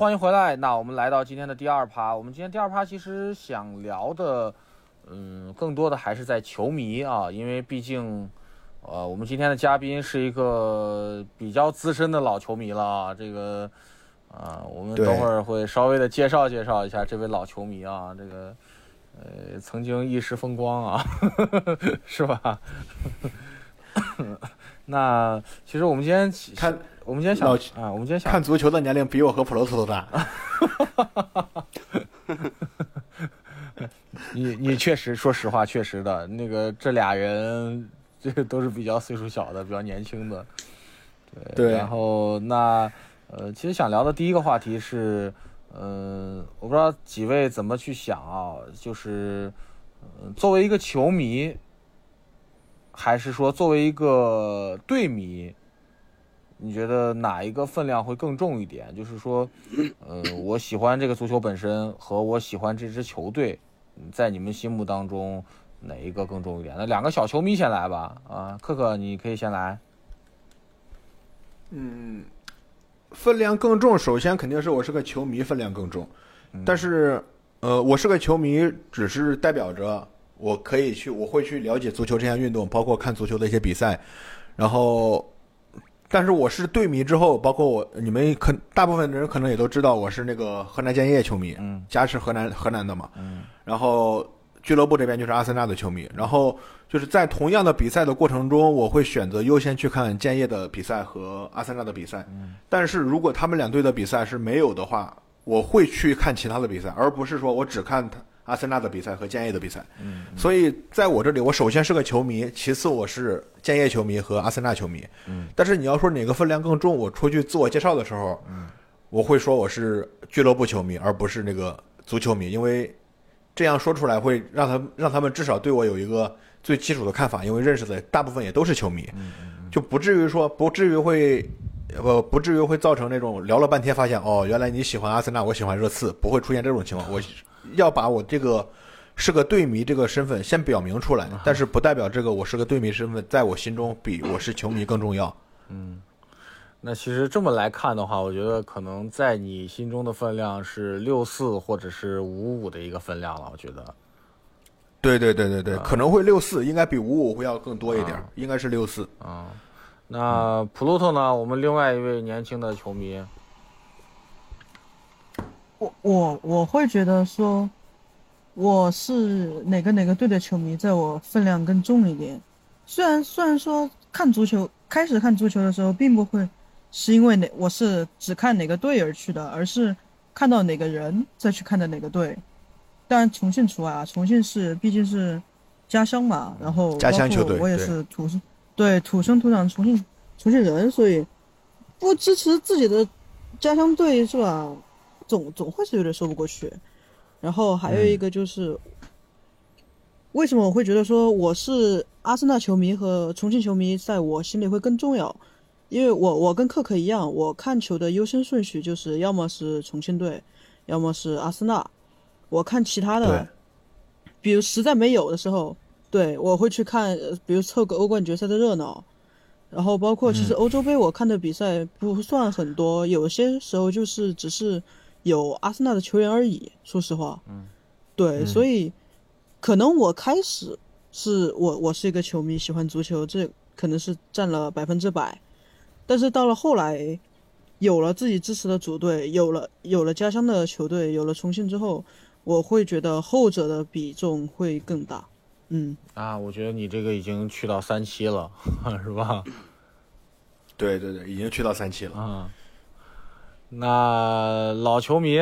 欢迎回来。那我们来到今天的第二趴。我们今天第二趴其实想聊的，嗯，更多的还是在球迷啊，因为毕竟，呃，我们今天的嘉宾是一个比较资深的老球迷了啊。这个，啊，我们等会儿会稍微的介绍介绍一下这位老球迷啊，这个，呃，曾经一时风光啊，是吧？那其实我们今天看，我们今天想啊，我们今天想看足球的年龄比我和普罗特都大。你你确实，说实话，确实的，那个这俩人，这都是比较岁数小的，比较年轻的。对。对然后那呃，其实想聊的第一个话题是，呃，我不知道几位怎么去想啊，就是，呃，作为一个球迷，还是说作为一个队迷，你觉得哪一个分量会更重一点？就是说，呃，我喜欢这个足球本身和我喜欢这支球队，嗯在你们心目当中哪一个更重一点？那两个小球迷先来吧。啊，克克，你可以先来。嗯，分量更重，首先肯定是我是个球迷，分量更重。但是，呃，我是个球迷，只是代表着我可以去，我会去了解足球这项运动，包括看足球的一些比赛。然后，但是我是队迷之后，包括我你们可大部分人可能也都知道，我是那个河南建业球迷，嗯家是河南河南的嘛。嗯然后俱乐部这边就是阿森纳的球迷，然后就是在同样的比赛的过程中，我会选择优先去看建业的比赛和阿森纳的比赛。但是如果他们两队的比赛是没有的话，我会去看其他的比赛，而不是说我只看他阿森纳的比赛和建业的比赛。嗯所以在我这里，我首先是个球迷，其次我是建业球迷和阿森纳球迷。嗯但是你要说哪个分量更重，我出去自我介绍的时候，我会说我是俱乐部球迷，而不是那个足球迷，因为这样说出来会让他让他们至少对我有一个最基础的看法，因为认识的大部分也都是球迷，就不至于说不至于会。呃，不至于会造成那种聊了半天发现哦，原来你喜欢阿森纳，我喜欢热刺，不会出现这种情况。我要把我这个是个队迷这个身份先表明出来，但是不代表这个我是个队迷身份在我心中比我是球迷更重要。嗯，那其实这么来看的话，我觉得可能在你心中的分量是六四或者是五五的一个分量了。我觉得，对对对对对，可能会六四，应该比五五会要更多一点，啊应该是六四。啊，那普鲁特呢？我们另外一位年轻的球迷，我我我会觉得说，我是哪个哪个队的球迷，在我分量更重一点。虽然虽然说看足球，开始看足球的时候，并不会是因为哪我是只看哪个队而去的，而是看到哪个人再去看的哪个队。当然重庆除外啊，重庆是毕竟是家乡嘛，然后家乡球队我也是土生对土生土长重庆重庆人，所以不支持自己的家乡队是吧？总总会是有点说不过去。然后还有一个就是，为什么我会觉得说我是阿森纳球迷和重庆球迷，在我心里会更重要？因为我我跟克克一样，我看球的优先顺序就是要么是重庆队，要么是阿森纳。我看其他的，比如实在没有的时候，对我会去看，呃比如凑个欧冠决赛的热闹。然后包括其实欧洲杯我看的比赛不算很多，有些时候就是只是有阿森纳的球员而已。说实话，嗯，对，所以可能我开始是我我是一个球迷，喜欢足球，这可能是占了百分之百。但是到了后来，有了自己支持的主队，有了有了家乡的球队，有了重庆之后，我会觉得后者的比重会更大。嗯，啊，我觉得你这个已经去到三期了，是吧？对对对，已经去到三期了。啊，那老球迷，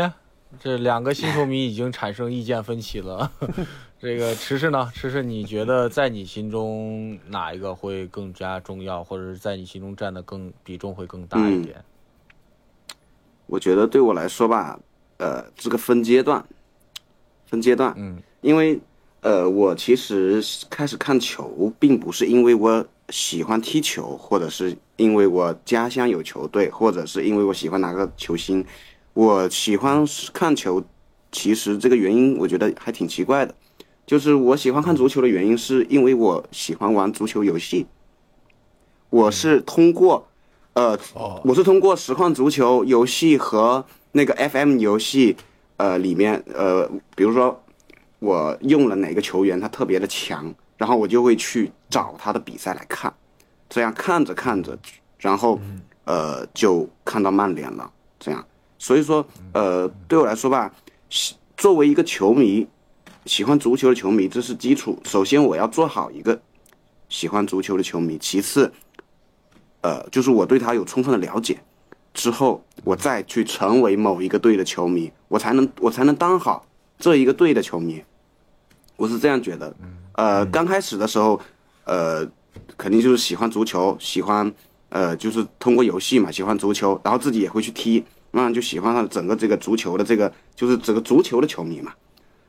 这两个新球迷已经产生意见分歧了。这个迟迟呢？迟迟，你觉得在你心中哪一个会更加重要，或者是在你心中占的更比重会更大一点？我觉得对我来说吧，呃，这个分阶段，分阶段，嗯因为呃，我其实开始看球，并不是因为我喜欢踢球，或者是因为我家乡有球队，或者是因为我喜欢哪个球星。我喜欢看球，其实这个原因我觉得还挺奇怪的，就是我喜欢看足球的原因，是因为我喜欢玩足球游戏。我是通过，呃，我是通过实况足球游戏和那个 FM 游戏呃里面呃，比如说我用了哪个球员他特别的强，然后我就会去找他的比赛来看，这样看着看着，然后呃就看到曼联了，这样，所以说呃对我来说吧，喜作为一个球迷，喜欢足球的球迷，这是基础。首先我要做好一个喜欢足球的球迷，其次，呃就是我对他有充分的了解。之后，我再去成为某一个队的球迷，我才能我才能当好这一个队的球迷。我是这样觉得。呃，刚开始的时候，呃，肯定就是喜欢足球，喜欢呃，就是通过游戏嘛，喜欢足球，然后自己也会去踢，慢慢就喜欢上整个这个足球的这个，就是整个足球的球迷嘛。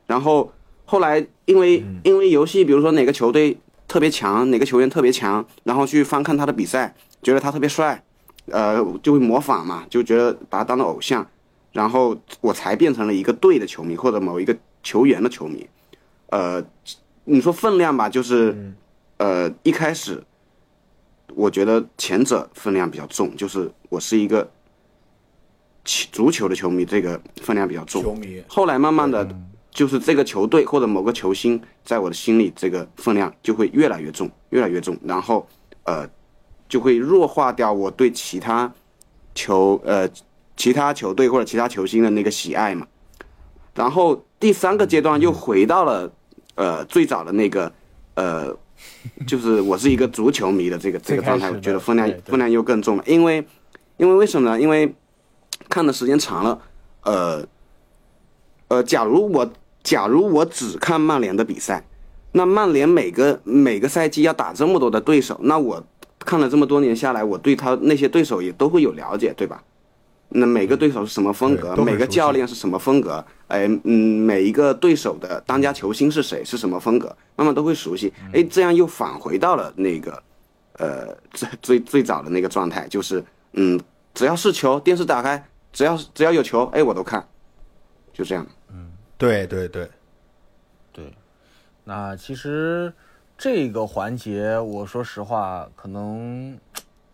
然后后来因为因为游戏，比如说哪个球队特别强，哪个球员特别强，然后去翻看他的比赛，觉得他特别帅。呃，就会模仿嘛，就觉得把他当做偶像，然后我才变成了一个队的球迷或者某一个球员的球迷。呃，你说分量吧，就是呃一开始，我觉得前者分量比较重，就是我是一个足球的球迷，这个分量比较重。球迷。后来慢慢的，就是这个球队或者某个球星，在我的心里，这个分量就会越来越重，越来越重，然后呃。就会弱化掉我对其他球呃其他球队或者其他球星的那个喜爱嘛，然后第三个阶段又回到了呃最早的那个呃，就是我是一个足球迷的这个这个状态，我觉得分量分量又更重了，因为因为为什么呢？因为看的时间长了，呃呃，假如我假如我只看曼联的比赛，那曼联每个每个赛季要打这么多的对手，那我。看了这么多年下来，我对他那些对手也都会有了解，对吧？那每个对手是什么风格？每个教练是什么风格？哎，嗯，每一个对手的当家球星是谁？是什么风格？慢慢都会熟悉。哎，这样又返回到了那个，呃，最最最早的那个状态，就是嗯，只要是球，电视打开，只要只要有球，哎，我都看，就这样。嗯，对对对，对。那其实。这个环节，我说实话，可能，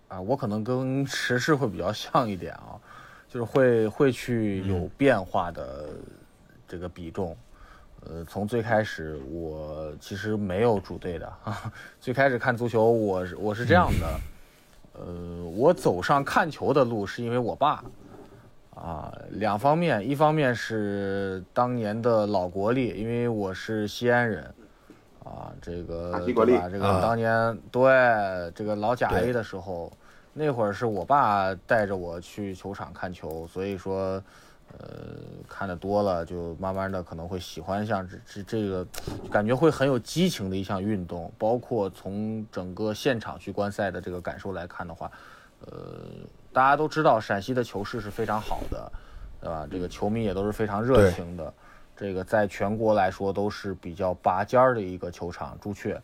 啊，我可能跟时事会比较像一点啊，就是会会去有变化的这个比重。呃，从最开始我其实没有主队的，啊 最开始看足球，我是我是这样的，呃，我走上看球的路是因为我爸，啊，两方面，一方面是当年的老国力，因为我是西安人。啊，这个对吧？这个当年对这个老甲 A 的时候，那会儿是我爸带着我去球场看球，所以说，呃，看的多了，就慢慢的可能会喜欢上这这这个，感觉会很有激情的一项运动。包括从整个现场去观赛的这个感受来看的话，呃，大家都知道陕西的球市是非常好的，对吧？这个球迷也都是非常热情的。这个在全国来说都是比较拔尖儿的一个球场，朱雀，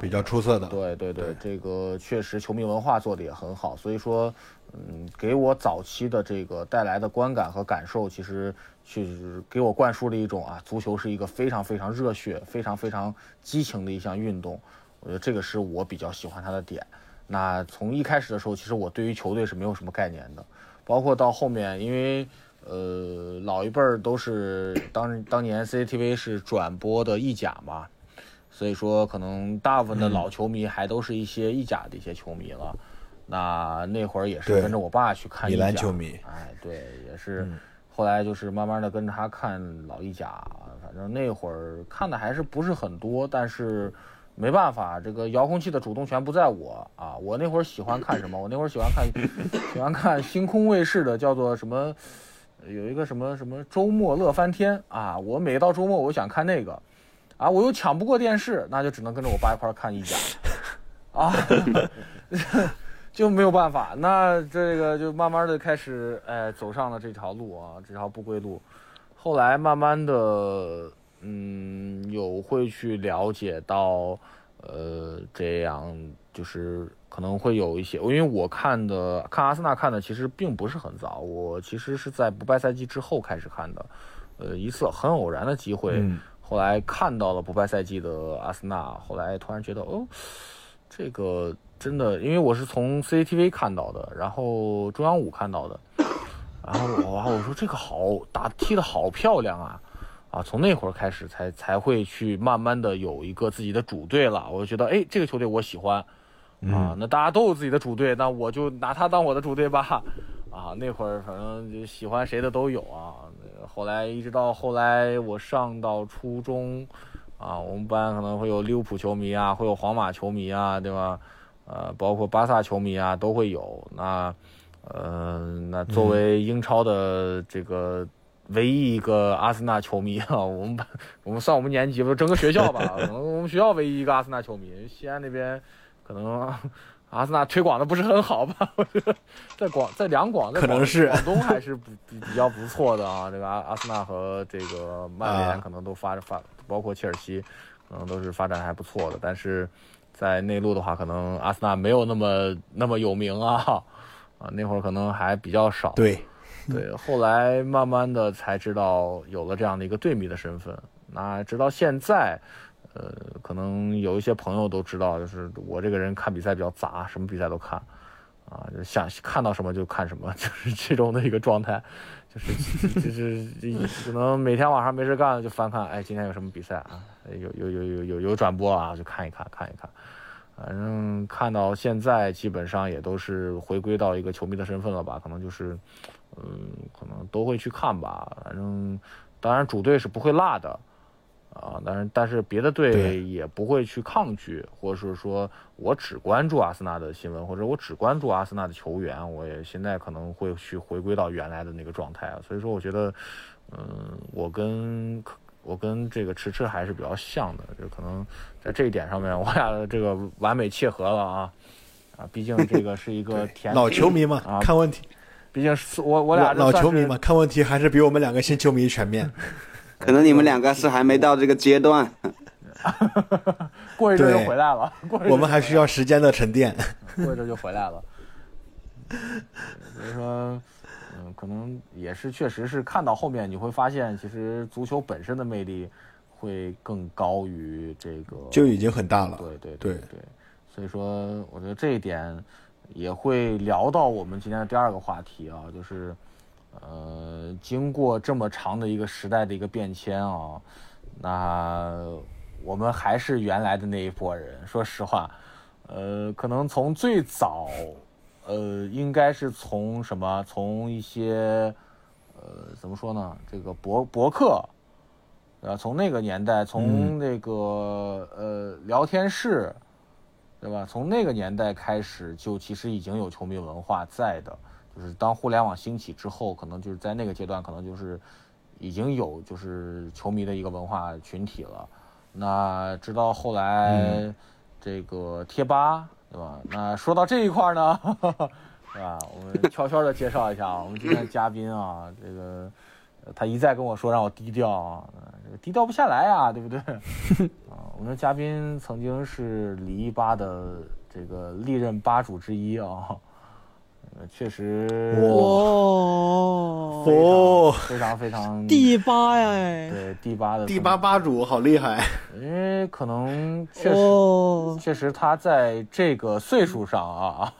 比较出色的。对对对，这个确实球迷文化做的也很好，所以说，嗯，给我早期的这个带来的观感和感受，其实确实给我灌输了一种啊，足球是一个非常非常热血、非常非常激情的一项运动。我觉得这个是我比较喜欢它的点。那从一开始的时候，其实我对于球队是没有什么概念的，包括到后面，因为。呃，老一辈儿都是当当年 CCTV 是转播的意甲嘛，所以说可能大部分的老球迷还都是一些意甲的一些球迷了。那那会儿也是跟着我爸去看意甲，哎，对，也是。后来就是慢慢的跟着他看老意甲，反正那会儿看的还是不是很多，但是没办法，这个遥控器的主动权不在我啊。我那会儿喜欢看什么？我那会儿喜欢看 喜欢看星空卫视的，叫做什么？有一个什么什么周末乐翻天啊！我每到周末我想看那个，啊，我又抢不过电视，那就只能跟着我爸一块儿看一家，啊，就没有办法。那这个就慢慢的开始，哎，走上了这条路啊，这条不归路。后来慢慢的，嗯，有会去了解到，呃，这样就是。可能会有一些，因为我看的看阿森纳看的其实并不是很早，我其实是在不败赛季之后开始看的，呃，一次很偶然的机会，后来看到了不败赛季的阿森纳，后来突然觉得哦，这个真的，因为我是从 CCTV 看到的，然后中央五看到的，然后我哇，我说这个好打踢的好漂亮啊，啊，从那会儿开始才才会去慢慢的有一个自己的主队了。我就觉得，哎，这个球队我喜欢，啊，那大家都有自己的主队，那我就拿他当我的主队吧。啊，那会儿反正就喜欢谁的都有啊。后来一直到后来我上到初中，啊，我们班可能会有利物浦球迷啊，会有皇马球迷啊，对吧？呃，包括巴萨球迷啊，都会有。那，呃，那作为英超的这个唯一一个阿森纳球迷啊，我们班我们算我们年级不整个学校吧，可能我们学校唯一一个阿森纳球迷。西安那边可能。阿森纳推广的不是很好吧？我觉得在广在两广，在可能是广东还是比比比较不错的啊。这个阿阿森纳和这个曼联可能都发发，包括切尔西，可能都是发展还不错的。但是在内陆的话，可能阿森纳没有那么那么有名啊啊，那会儿可能还比较少。对对，后来慢慢的才知道有了这样的一个队迷的身份。那直到现在。呃，可能有一些朋友都知道，就是我这个人看比赛比较杂，什么比赛都看，啊，就想看到什么就看什么，就是这种的一个状态，就是就是可能每天晚上没事干就翻看，哎，今天有什么比赛啊？有有有有有有转播啊，就看一看看一看，反正看到现在基本上也都是回归到一个球迷的身份了吧？可能就是，嗯，可能都会去看吧。反正当然主队是不会落的。啊，但是但是别的队也不会去抗拒，或者是说我只关注阿森纳的新闻，或者我只关注阿森纳的球员，我也现在可能会去回归到原来的那个状态啊。所以说，我觉得，嗯，我跟我跟这个迟迟还是比较像的，就可能在这一点上面，我俩这个完美契合了啊啊！毕竟这个是一 个甜老球迷嘛，啊，看问题，毕竟是我我俩老球迷嘛，看问题还是比我们两个新球迷全面。可能你们两个是还没到这个阶段，过一阵就回来了。我们还需要时间的沉淀，过一阵就回来了。所以说，嗯，可能也是，确实是看到后面你会发现，其实足球本身的魅力会更高于这个，就已经很大了。对对对对，所以说，我觉得这一点也会聊到我们今天的第二个话题啊，就是。呃，经过这么长的一个时代的一个变迁啊，那我们还是原来的那一波人。说实话，呃，可能从最早，呃，应该是从什么？从一些，呃，怎么说呢？这个博博客，啊，从那个年代，从那个呃聊天室，对吧？从那个年代开始，就其实已经有球迷文化在的。就是当互联网兴起之后，可能就是在那个阶段，可能就是已经有就是球迷的一个文化群体了。那直到后来这个贴吧，对吧？那说到这一块呢，是吧？我们悄悄的介绍一下我们今天的嘉宾啊，这个他一再跟我说让我低调啊，低调不下来啊，对不对？啊，我们的嘉宾曾经是李一吧的这个历任吧主之一啊。确实哇，非常非常第八呀，对第八的第八吧主好厉害，因为可能确实。确实他在这个岁数上啊，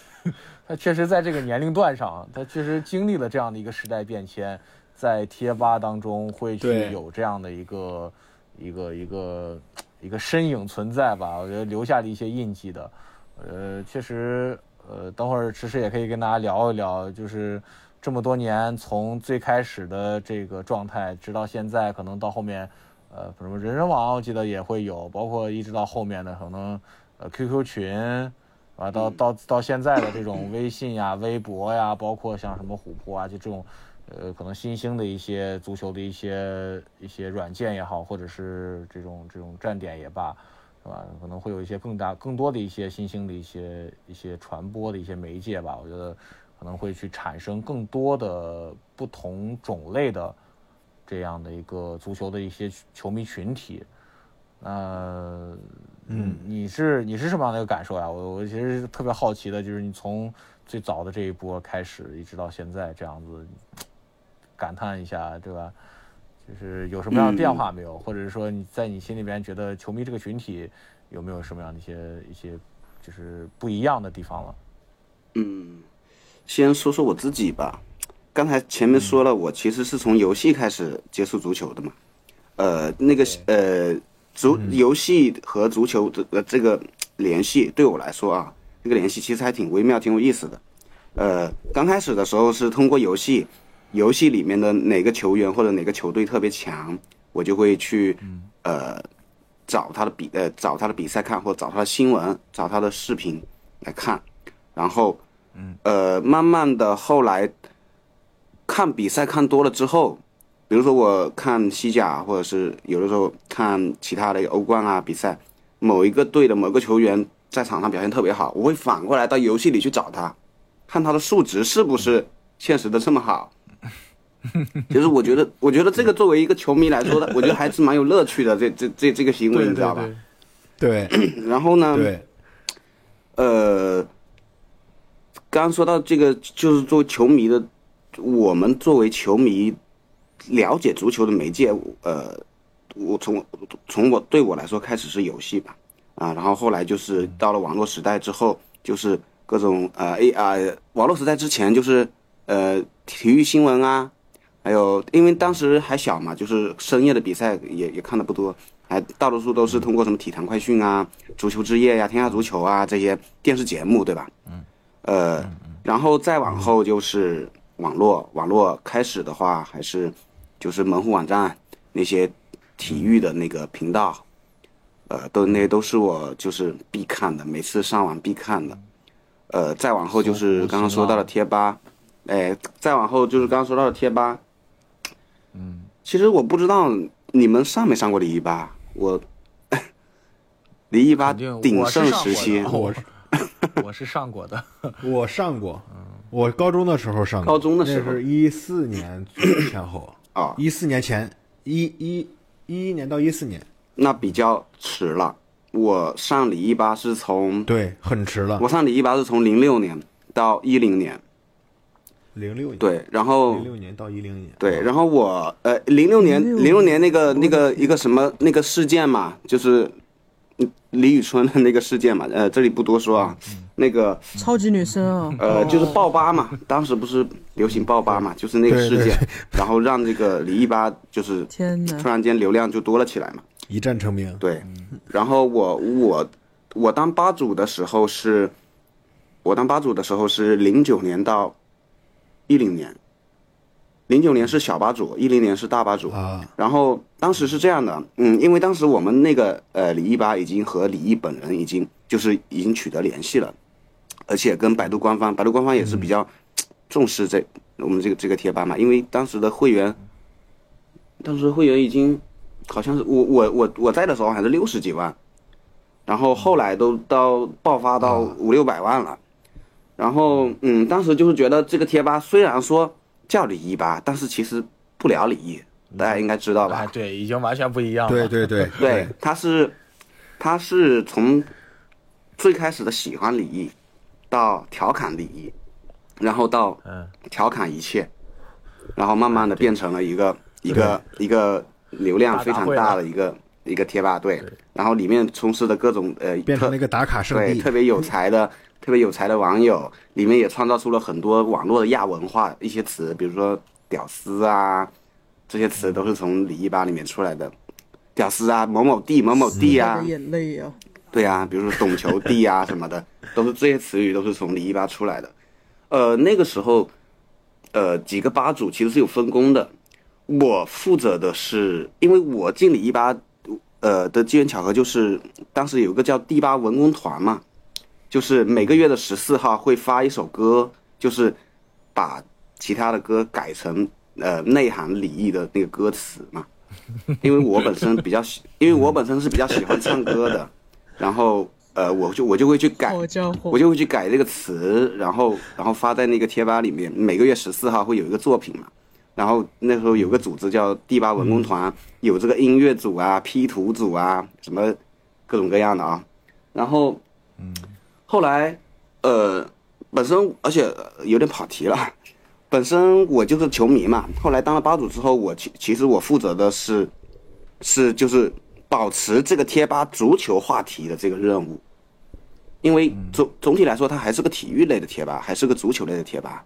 他确实在这个年龄段上，他确实经历了这样的一个时代变迁，在贴吧当中会去有这样的一个一个一个一个身影存在吧，我觉得留下了一些印记的，呃，确实。呃，等会儿迟迟也可以跟大家聊一聊，就是这么多年，从最开始的这个状态，直到现在，可能到后面，呃，什么人人网，我记得也会有，包括一直到后面的可能，呃，QQ 群，啊，到到到现在的这种微信呀、微博呀，包括像什么虎扑啊，就这种，呃，可能新兴的一些足球的一些一些软件也好，或者是这种这种站点也罢。是吧？可能会有一些更大、更多的一些新兴的一些一些传播的一些媒介吧。我觉得可能会去产生更多的不同种类的这样的一个足球的一些球迷群体。那，嗯，你是你是什么样的一个感受呀？我我其实特别好奇的，就是你从最早的这一波开始，一直到现在这样子，感叹一下，对吧？就是有什么样的变化没有，或者是说你在你心里边觉得球迷这个群体有没有什么样的一些一些就是不一样的地方了？嗯，先说说我自己吧。刚才前面说了，我其实是从游戏开始接触足球的嘛。呃，那个呃，足游戏和足球的呃这个联系对我来说啊，这个联系其实还挺微妙，挺有意思的。呃，刚开始的时候是通过游戏，游戏里面的哪个球员或者哪个球队特别强，我就会去呃找他的比呃找他的比赛看，或者找他的新闻，找他的视频来看，然后呃慢慢的后来看比赛看多了之后，比如说我看西甲，或者是有的时候看其他的欧冠啊比赛，某一个队的某个球员在场上表现特别好，我会反过来到游戏里去找他，看他的数值是不是现实的这么好。其 实我觉得，我觉得这个作为一个球迷来说的，我觉得还是蛮有乐趣的。这这这这个行为，你知道吧？对，然后呢？对，呃，刚刚说到这个，就是作为球迷的，我们作为球迷了解足球的媒介，呃，我从从我对我来说开始是游戏吧，啊，然后后来就是到了网络时代之后，就是各种呃 A 啊，网络时代之前就是呃体育新闻啊，还有因为当时还小嘛，就是深夜的比赛也也看的不多，还大多数都是通过什么体坛快讯啊、足球之夜呀、天下足球啊这些电视节目，对吧？嗯。呃，然后再往后就是网络，网络开始的话还是就是门户网站那些体育的那个频道，呃，都那都是我就是必看的，每次上网必看的。呃，再往后就是刚刚说到的贴吧，哎，再往后就是刚刚说到的贴吧。嗯，其实我不知道你们上没上过礼仪吧，我 礼仪吧鼎盛时期，我是 我是上过的，我上过，我高中的时候上过，高中的时候。那是一四年前后。啊，一四年前一一一一年到一四年，那比较迟了。我上礼仪吧是从对很迟了，我上礼仪吧是从零六年到一零年，零六年对，然后零六年到一零年对，然后我呃零六年零六年那个那个一个什么那个事件嘛，就是嗯李宇春的那个事件嘛，呃这里不多说啊，那个超级女生啊，呃就是爆吧嘛，当时不是流行爆吧嘛，就是那个事件，然后让这个李一吧就是天哪，突然间流量就多了起来嘛。一战成名，对，然后我我我当吧主的时候是，我当吧主的时候是零九年到一零年，零九年是小吧主，一零年是大吧主啊。然后当时是这样的，嗯，因为当时我们那个呃李一吧已经和李毅本人已经就是已经取得联系了，而且跟百度官方，百度官方也是比较重视这我们这个这个贴吧嘛，因为当时的会员，当时会员已经。好像是我我我我在的时候还是六十几万，然后后来都到爆发到五六百万了，然后嗯，当时就是觉得这个贴吧虽然说叫李一吧，但是其实不聊李毅，大家应该知道吧？对，已经完全不一样了。对对对。对，他是他是从最开始的喜欢李毅，到调侃李毅，然后到调侃一切，然后慢慢的变成了一个一个一个。流量非常大的一个一个贴吧，对，然后里面充斥的各种呃，变成那个打卡圣地，对，特别有才的特别有才的网友，里面也创造出了很多网络的亚文化一些词，比如说“屌丝”啊，这些词都是从李一吧里面出来的，“屌丝”啊，某某地某某地啊，眼泪啊，对啊，比如说“懂球帝”啊 什么的，都是这些词语都是从李一吧出来的。呃，那个时候，呃，几个吧主其实是有分工的。我负责的是，因为我进李一吧，呃的机缘巧合就是当时有个叫第八文工团嘛，就是每个月的十四号会发一首歌，就是把其他的歌改成呃内涵李毅的那个歌词嘛。因为我本身比较喜，因为我本身是比较喜欢唱歌的，然后呃我就我就会去改，我就会去改这个词，然后然后发在那个贴吧里面，每个月十四号会有一个作品嘛。然后那时候有个组织叫第八文工团，有这个音乐组啊、P 图组啊，什么各种各样的啊。然后，嗯，后来，呃，本身而且有点跑题了，本身我就是球迷嘛。后来当了吧主之后，我其其实我负责的是，是就是保持这个贴吧足球话题的这个任务，因为总总体来说它还是个体育类的贴吧，还是个足球类的贴吧，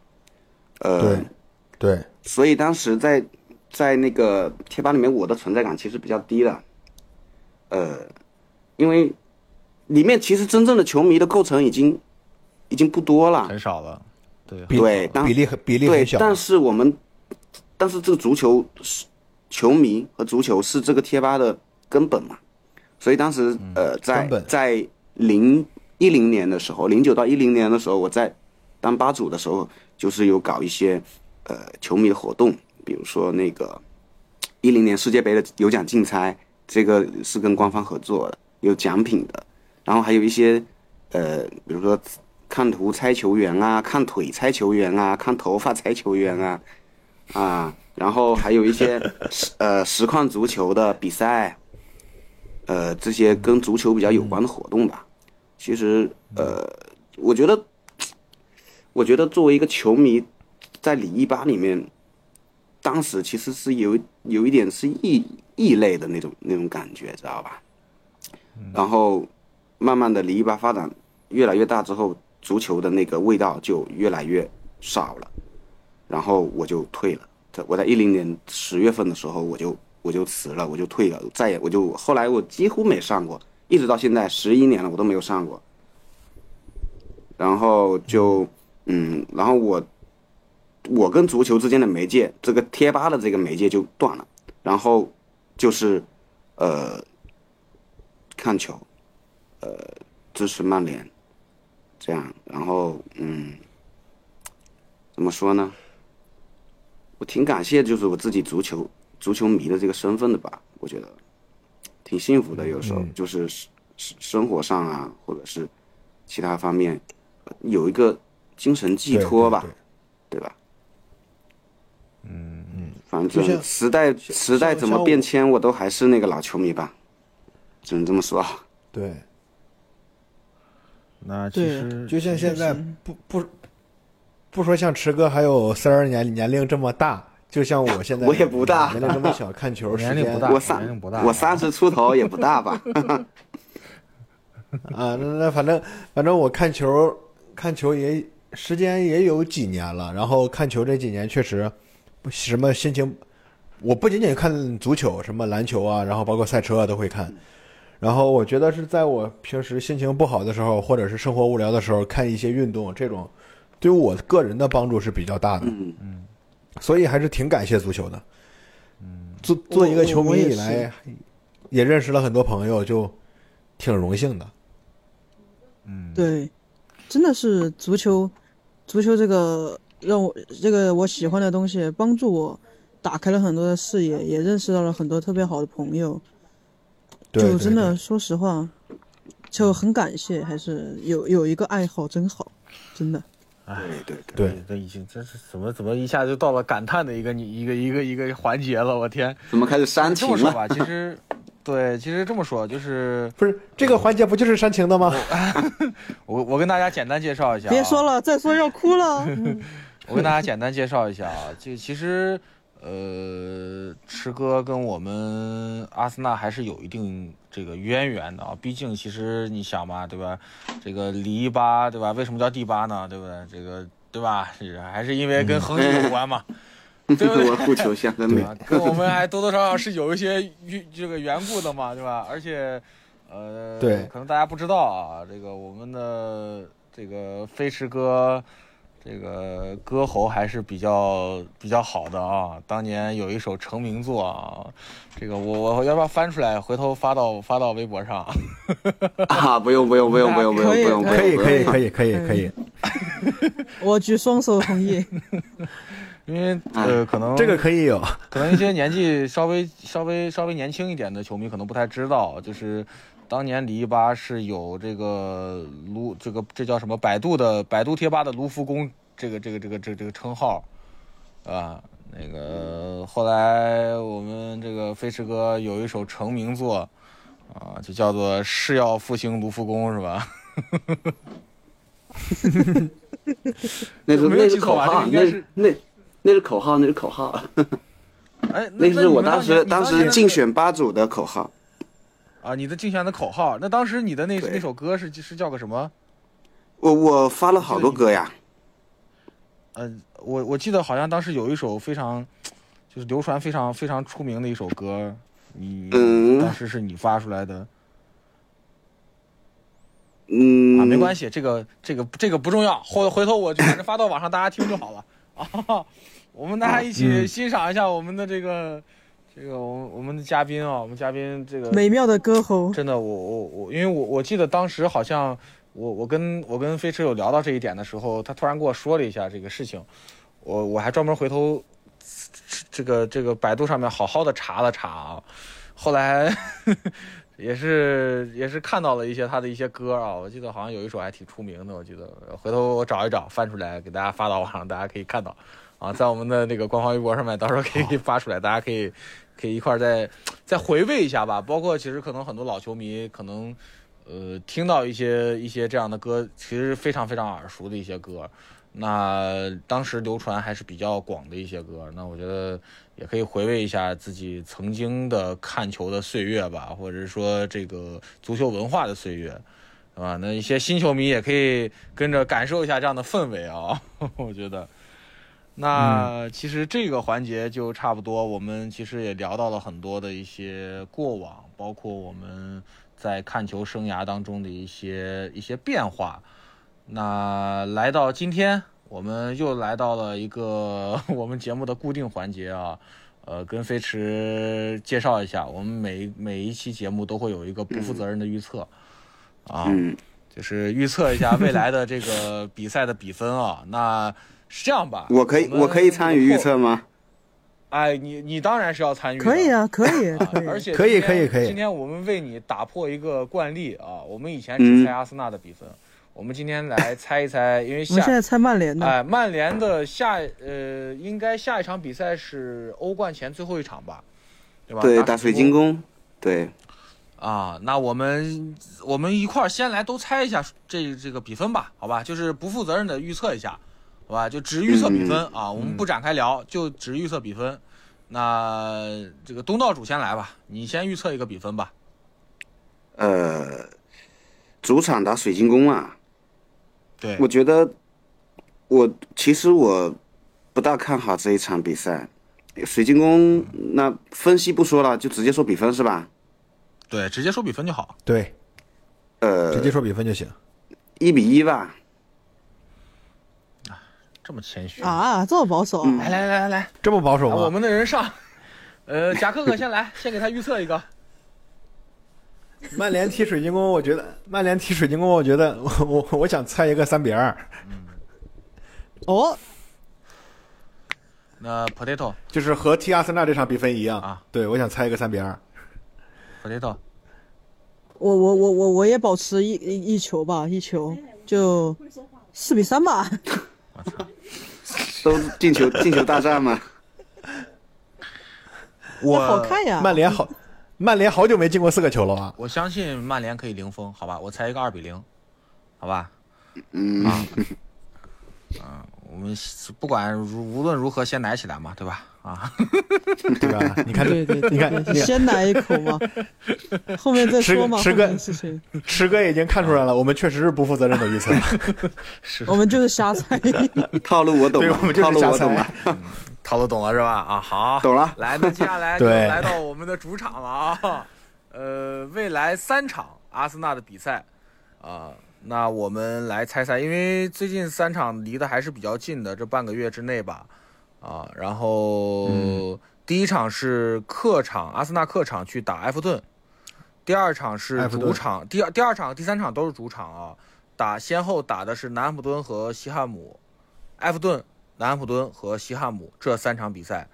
呃。对，对所以当时在在那个贴吧里面，我的存在感其实比较低的，呃，因为里面其实真正的球迷的构成已经已经不多了，很少了。对，比对当比例很比例很，小，但是我们，但是这个足球是球迷和足球是这个贴吧的根本嘛，所以当时呃，在在零一零年的时候，零九到一零年的时候，我在当吧主的时候，就是有搞一些呃球迷活动，比如说那个一零年世界杯的有奖竞猜，这个是跟官方合作的，有奖品的，然后还有一些呃，比如说看图猜球员啊，看腿猜球员啊，看头发猜球员啊，啊，然后还有一些 实呃实况足球的比赛，呃，这些跟足球比较有关的活动吧。其实呃，我觉得，我觉得作为一个球迷，在里一吧里面，当时其实是有有一点是异异类的那种那种感觉，知道吧？然后慢慢的里一吧发展越来越大之后，足球的那个味道就越来越少了，然后我就退了。在我在一零年十月份的时候，我就我就辞了，我就退了，再也我就后来我几乎没上过，一直到现在十一年了，我都没有上过。然后就嗯，然后我我跟足球之间的媒介，这个贴吧的这个媒介就断了，然后就是呃看球，呃支持曼联，这样，然后嗯，怎么说呢？我挺感谢，就是我自己足球足球迷的这个身份的吧，我觉得挺幸福的。有时候嗯就是生生生活上啊，或者是其他方面有一个精神寄托吧，对吧？嗯嗯，反正时代时代怎么变迁，我都还是那个老球迷吧，只能这么说。对，那其实就像现在不不不说像池哥还有三儿年年龄这么大，就像我现在我也不大年龄这么小，看球时间年龄不大年我三龄不大我三十出头也不大吧？啊，那那反正反正我看球看球也时间也有几年了，然后看球这几年确实不什么心情，我不仅仅看足球，什么篮球啊，然后包括赛车啊都会看。然后我觉得是在我平时心情不好的时候，或者是生活无聊的时候，看一些运动，这种对于我个人的帮助是比较大的。嗯所以还是挺感谢足球的。嗯，做做一个球迷以来，也认识了很多朋友，就挺荣幸的。嗯，对，真的是足球，足球这个让我这个我喜欢的东西，帮助我打开了很多的视野，也认识到了很多特别好的朋友。对，就真的对说实话，就很感谢，还是有有一个爱好真好，真的。哎，对对对这已经真是怎么怎么一下就到了感叹的一个你一个一个一个环节了，我天！怎么开始煽情了？这么说吧，其实 对，其实这么说就是不是这个环节不就是煽情的吗？我我跟大家简单介绍一下、啊，别说了，再说要哭了。嗯我跟大家简单介绍一下啊，就其实呃，池哥跟我们阿森纳还是有一定这个渊源的啊。毕竟其实你想嘛，对吧？这个里伊巴，对吧？为什么叫第八呢？对不对？这个对吧？是 还是因为跟恒久有关嘛？对不对 我护球相跟美？跟我们还多多少少是有一些缘这个缘故的嘛，对吧？而且，呃，对可能大家不知道啊，这个我们的这个飞驰哥，这个歌喉还是比较比较好的啊。当年有一首成名作啊，这个我我要不要翻出来，回头发到发到微博上？啊！不用不用不用不用不用不用，可以，可以，可。以，可以，可以。我举双手同意。因为呃，可能这个可以有。可能一些年纪稍微稍微稍微年轻一点的球迷可能不太知道，就是当年李一巴是有这个卢这个这叫什么百度的百度贴吧的卢浮宫这个这个这个这个这个称号，啊，那个后来我们这个飞驰哥有一首成名作啊，就叫做誓要复兴卢浮宫是吧？那是没有那是口号，那是那那是口号，那是口号，哎，那是我当当时当时竞竞选吧主的口号。啊，你的竞选的口号，那当时你的那那首歌是是叫个什么？我我发了好多歌呀，呃，我我记得好像当时有一首非常，就是流传非常非常出名的一首歌，你、嗯。当时是你发出来的。嗯。啊，没关系，这个这个这个不重要，回回头我就反正发到网上大家听就好了。啊。我们大家一起欣赏一下我们的这个、这个我们我们的嘉宾啊，我们嘉宾这个美妙的歌喉。真的，我我我，因为我我记得当时好像我我跟我跟飞驰有聊到这一点的时候，他突然跟我说了一下这个事情，我我还专门回头这个这个百度上面好好的查了查啊，后来 也是也是看到了一些他的一些歌啊，我记得好像有一首还挺出名的，我记得回头我找一找翻出来给大家发到网上，大家可以看到。啊，在我们的那个官方微博上面，到时候可以发出来，大家可以可以一块儿再再回味一下吧。包括其实可能很多老球迷可能呃听到一些一些这样的歌，其实非常非常耳熟的一些歌，那当时流传还是比较广的一些歌。那我觉得也可以回味一下自己曾经的看球的岁月吧，或者说这个足球文化的岁月。是吧？那一些新球迷也可以跟着感受一下这样的氛围啊，我觉得。那其实这个环节就差不多，我们其实也聊到了很多的一些过往，包括我们在看球生涯当中的一些一些变化。那来到今天，我们又来到了一个 我们节目的固定环节啊，呃，跟飞驰介绍一下，我们每每一期节目都会有一个不负责任的预测，啊，嗯就是预测一下未来的这个比赛的比分啊。那是这样吧？我可以们我可以参与预测吗？哎，你你当然是要参与的，可以啊，可以，啊可以。而且可以可以可以今天我们为你打破一个惯例啊，我们以前只猜阿森纳的比分，我们今天来猜一猜，因为下我们现在猜曼联的，哎曼联的下呃应该下一场比赛是欧冠前最后一场吧，对吧？对，打水晶宫宫。对，啊，那我们我们一块儿先来都猜一下这这个比分吧，好吧？就是不负责任的预测一下，好吧？就只预测比分啊，我们不展开聊，就只预测比分。那这个东道主先来吧，你先预测一个比分吧。呃，主场打水晶宫啊，对，我觉得我其实我不大看好这一场比赛。水晶宫那分析不说了，就直接说比分是吧？对，直接说比分就好。对，呃，直接说比分就行。一比一吧。这么谦虚啊，这么保守啊！来来来来来，这么保守我们的人上，呃，贾克克先来，先给他预测一个。曼联踢水晶宫，我觉得曼联踢水晶宫，我觉得 我我我想猜一个三比二，哦，那 potato 就是和踢阿森纳这场比分一样啊。对，我想猜一个三比二。potato 我我我我我也保持一一一球吧，一球就四比三吧。都进球进球大战嘛。我好看呀！曼联好，曼联好久没进过四个球了吧？我相信曼联可以零封，好吧？我猜一个二比零，好吧？嗯，啊，啊，我们不管如无论如何先奶起来嘛，对吧？啊，对吧？你看，对对对，你看，对你看，先奶一口嘛，后面再说嘛。吃个后面的事情，池哥已经看出来了，我们确实是不负责任的预测。是 我们就是瞎猜。套路我懂对，了我们，就套路是瞎我懂了猜。。套路懂了是吧？啊，好，懂了来，那接下来就对来到我们的主场了啊。呃，未来三场阿森纳的比赛啊、那我们来猜猜，因为最近三场离得还是比较近的，这半个月之内吧。啊，然后、嗯。第一场是客场，阿森纳客场去打埃弗顿，第二场是主场，第二第二场、第三场都是主场啊，打先后打的是南安普敦和西汉姆，埃弗顿、南安普敦和西汉姆这三场比赛，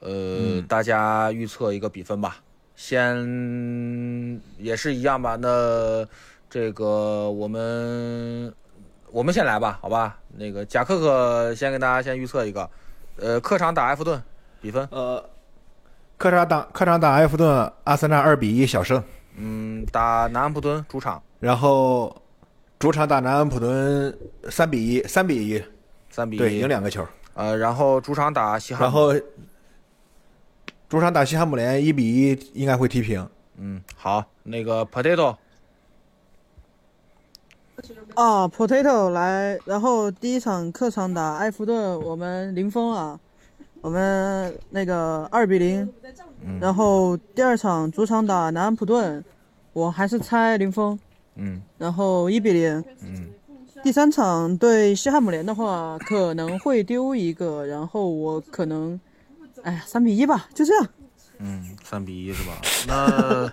呃，嗯。大家预测一个比分吧，先也是一样吧，那这个我们我们先来吧，好吧？那个贾克克先给大家先预测一个，呃，客场打埃弗顿，比分，呃，客场打客场打埃弗顿，阿森纳二比一小胜，嗯，打南安普敦主场。然后主场打南安普敦三比一，三比一，三比一，对，赢两个球。呃，然后主场打西汉姆，然后主场打西汉姆联一比一，应该会踢平。嗯，好，那个 potato 啊，Potato 来，然后第一场客场打埃弗顿，我们零封啊，我们那个二比零，嗯。然后第二场主场打南安普顿，我还是猜零封，嗯。然后一比零。嗯。第三场对西汉姆联的话，可能会丢一个，然后我可能，哎呀，三比一吧，就这样。嗯，三比一是吧？那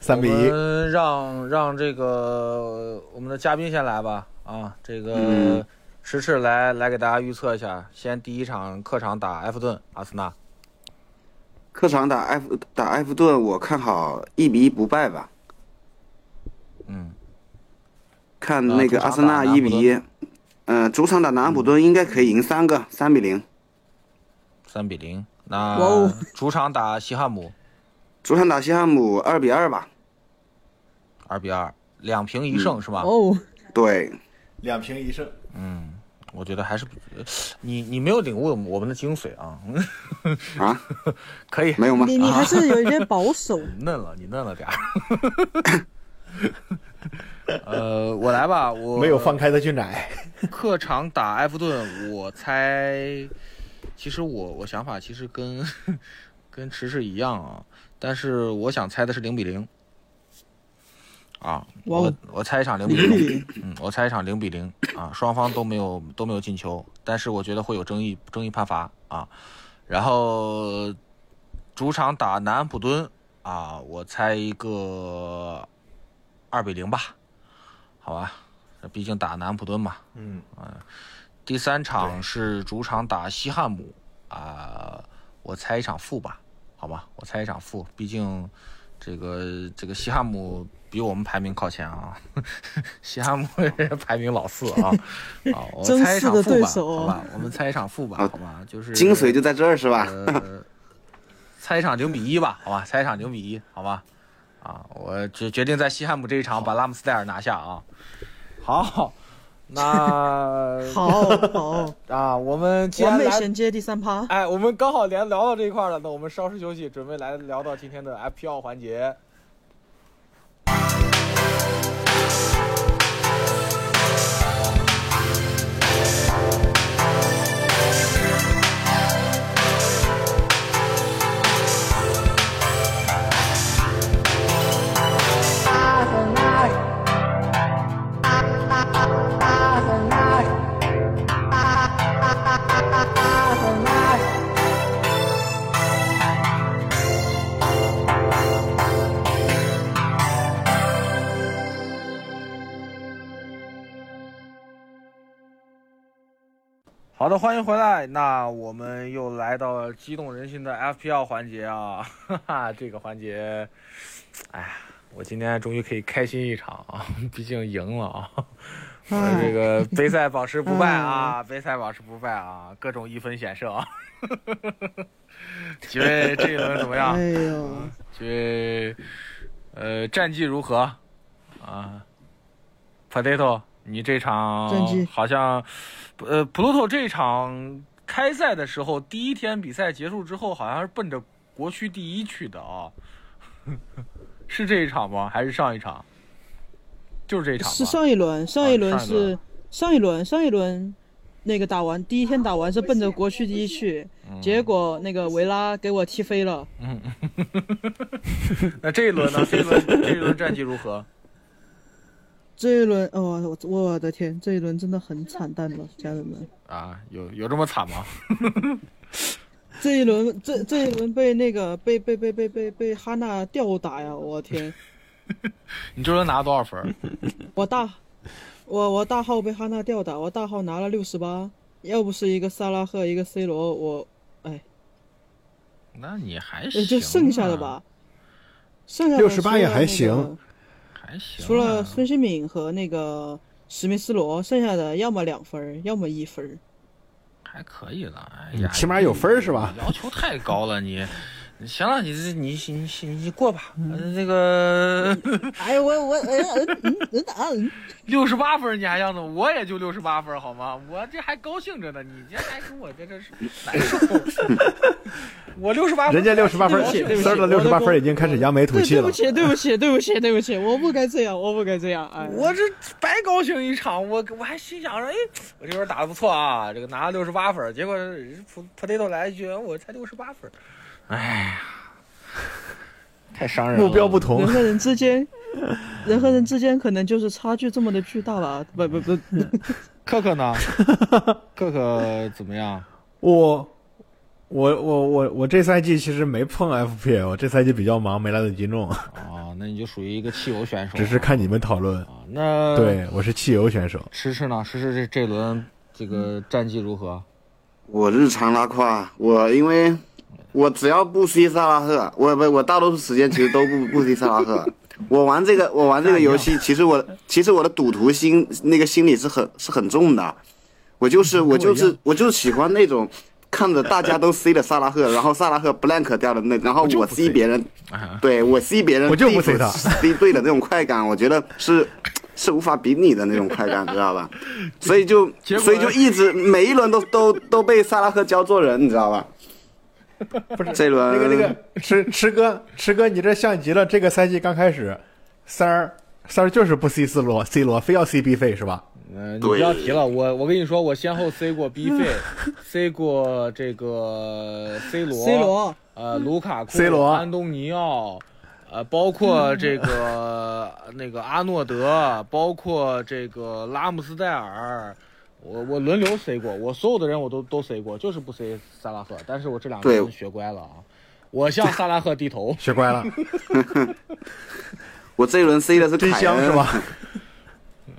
三比一我们让让这个我们的嘉宾先来吧。啊，这个嗯迟迟来来给大家预测一下，先第一场客场打埃弗顿，阿森纳。客场打埃弗打埃弗顿，我看好一比一不败吧。嗯，看那个啊阿森纳一比一，嗯，主场打南安普顿应该可以赢三个，三比零。三比零。那主场打西汉姆，主场打西汉姆二比二吧。二比二，两平一胜是吧？哦，对，两平一胜。嗯，我觉得还是你你没有领悟我们的精髓啊。啊，可以，没有吗？你你还是有一点保守。你嫩了，你嫩了点儿。呃，我来吧，我没有放开的俊奶。客场打埃弗顿，我猜，其实我我想法其实跟跟迟迟一样啊，但是我想猜的是零比零。啊，我我猜一场零比零，嗯，我猜一场零比零。啊，双方都没有都没有进球，但是我觉得会有争议争议判罚啊，然后主场打南安普敦啊，我猜一个二比零吧，好吧，毕竟打南安普敦嘛，嗯，第三场是主场打西汉姆啊、我猜一场负吧，好吧，我猜一场负，毕竟这个这个西汉姆比我们排名靠前啊，西汉姆 排名老四啊，啊，我 猜一场负吧，好吧，我们猜一场负吧，好好吧，就是精髓就在这儿是吧？呃，猜一场零比一吧，好吧，猜一场零比一，好吧，啊，我决决定在西汉姆这一场把拉姆斯戴尔拿下啊。好，那好好，啊，我们既完美衔接第三趴。哎，我们刚好连聊到这一块了，那我们稍事休息，准备来聊到今天的 FPL 环节。的，欢迎回来。那我们又来到了激动人心的 FPL 环节啊，哈哈，这个环节，哎呀，我今天终于可以开心一场啊，毕竟赢了啊。我这个杯赛保持不败啊，杯赛保持不败啊，各种一分险胜啊。几位这一轮怎么样？哎呦，几位，呃，战绩如何？啊，Potato，你这场好像，呃，Pluto 这场开赛的时候，第一天比赛结束之后，好像是奔着国区第一去的啊。是这一场吗？还是上一场？就是这一场。是上一轮，上一轮是上一轮，上一轮那个打完第一天打完是奔着国区第一去，嗯结果那个维拉给我踢飞了。嗯，那这一轮呢？这一轮这一轮战绩如何？这一轮，哦，我我的天，这一轮真的很惨淡了，家人们。啊，有有这么惨吗？这一轮，这这一轮被那个被被被被被被哈娜吊打呀！我天，你这轮拿了多少分？我大我我大号被哈娜吊打，我大号拿了六十八，要不是一个萨拉赫一个 C 罗，我哎，那你还呃行、啊，就剩下的吧，剩下的68也还行那个还行啊、除了孙兴敏和那个史密斯罗，剩下的要么两分，要么一分。还可以了，哎呀，起码有分是吧要求太高了，你行了，你这你你你你过吧，嗯这个哎呀我我哎呀嗯嗯啊嗯，六十八分你还样子，我也就六十八分好吗？我这还高兴着呢，你这还跟我这这是 难受。我六十八分，人家六十八分，对不起丝儿的六十八分已经开始扬眉吐气了对对不。起对不起对不起对不起，我不该这样我不该这样，哎，我这白高兴一场，我我还心想着，哎，我这边打的不错啊，这个拿了六十八分，结果人 potato 来一句，我才六十八分，哎呀，太伤人了。目标不同人，和人之间，人和人之间可能就是差距这么的巨大吧？不不不，可可呢？可可怎么样？我我我我我这赛季其实没碰 FPL，我这赛季比较忙，没来得及弄，啊，那你就属于一个汽油选手，只是看你们讨论。啊。那对，我是汽油选手。迟迟呢？迟迟这这轮这个战绩如何？我日常拉胯，我因为我只要不 C 萨拉赫，我不我大多数时间其实都不不 C 萨拉赫。我玩这个我玩这个游戏，其实我其实我的赌徒心那个心理是很是很重的。我就是我就是我就是喜欢那种看着大家都 C 的萨拉赫，然后萨拉赫 blank 掉的那，然后我 C 别人，对我 C 别人，我就不 C 他 C 对的那种快感，我觉得是是无法比拟的那种快感，知道吧？所以就所以就一直每一轮都都都被萨拉赫教做人，你知道吧？不是这轮那个那个池池哥池哥，你这像极了。这个赛季刚开始，三儿三儿就是不 C 四罗 C 罗，非要 C B 费是吧？嗯、你不要提了，我我跟你说，我先后 C 过 B 费，C 过这个 C 罗 C 罗呃，卢卡库、C 罗安东尼奥，呃，包括这个那个阿诺德，包括这个拉姆斯戴尔，我我轮流 C 过，我所有的人我都都 C 过，就是不 C 萨拉赫，但是我这两个人学乖了啊，我向萨拉赫低头。学乖了，我这一轮 C 的是真凯恩香是吧？？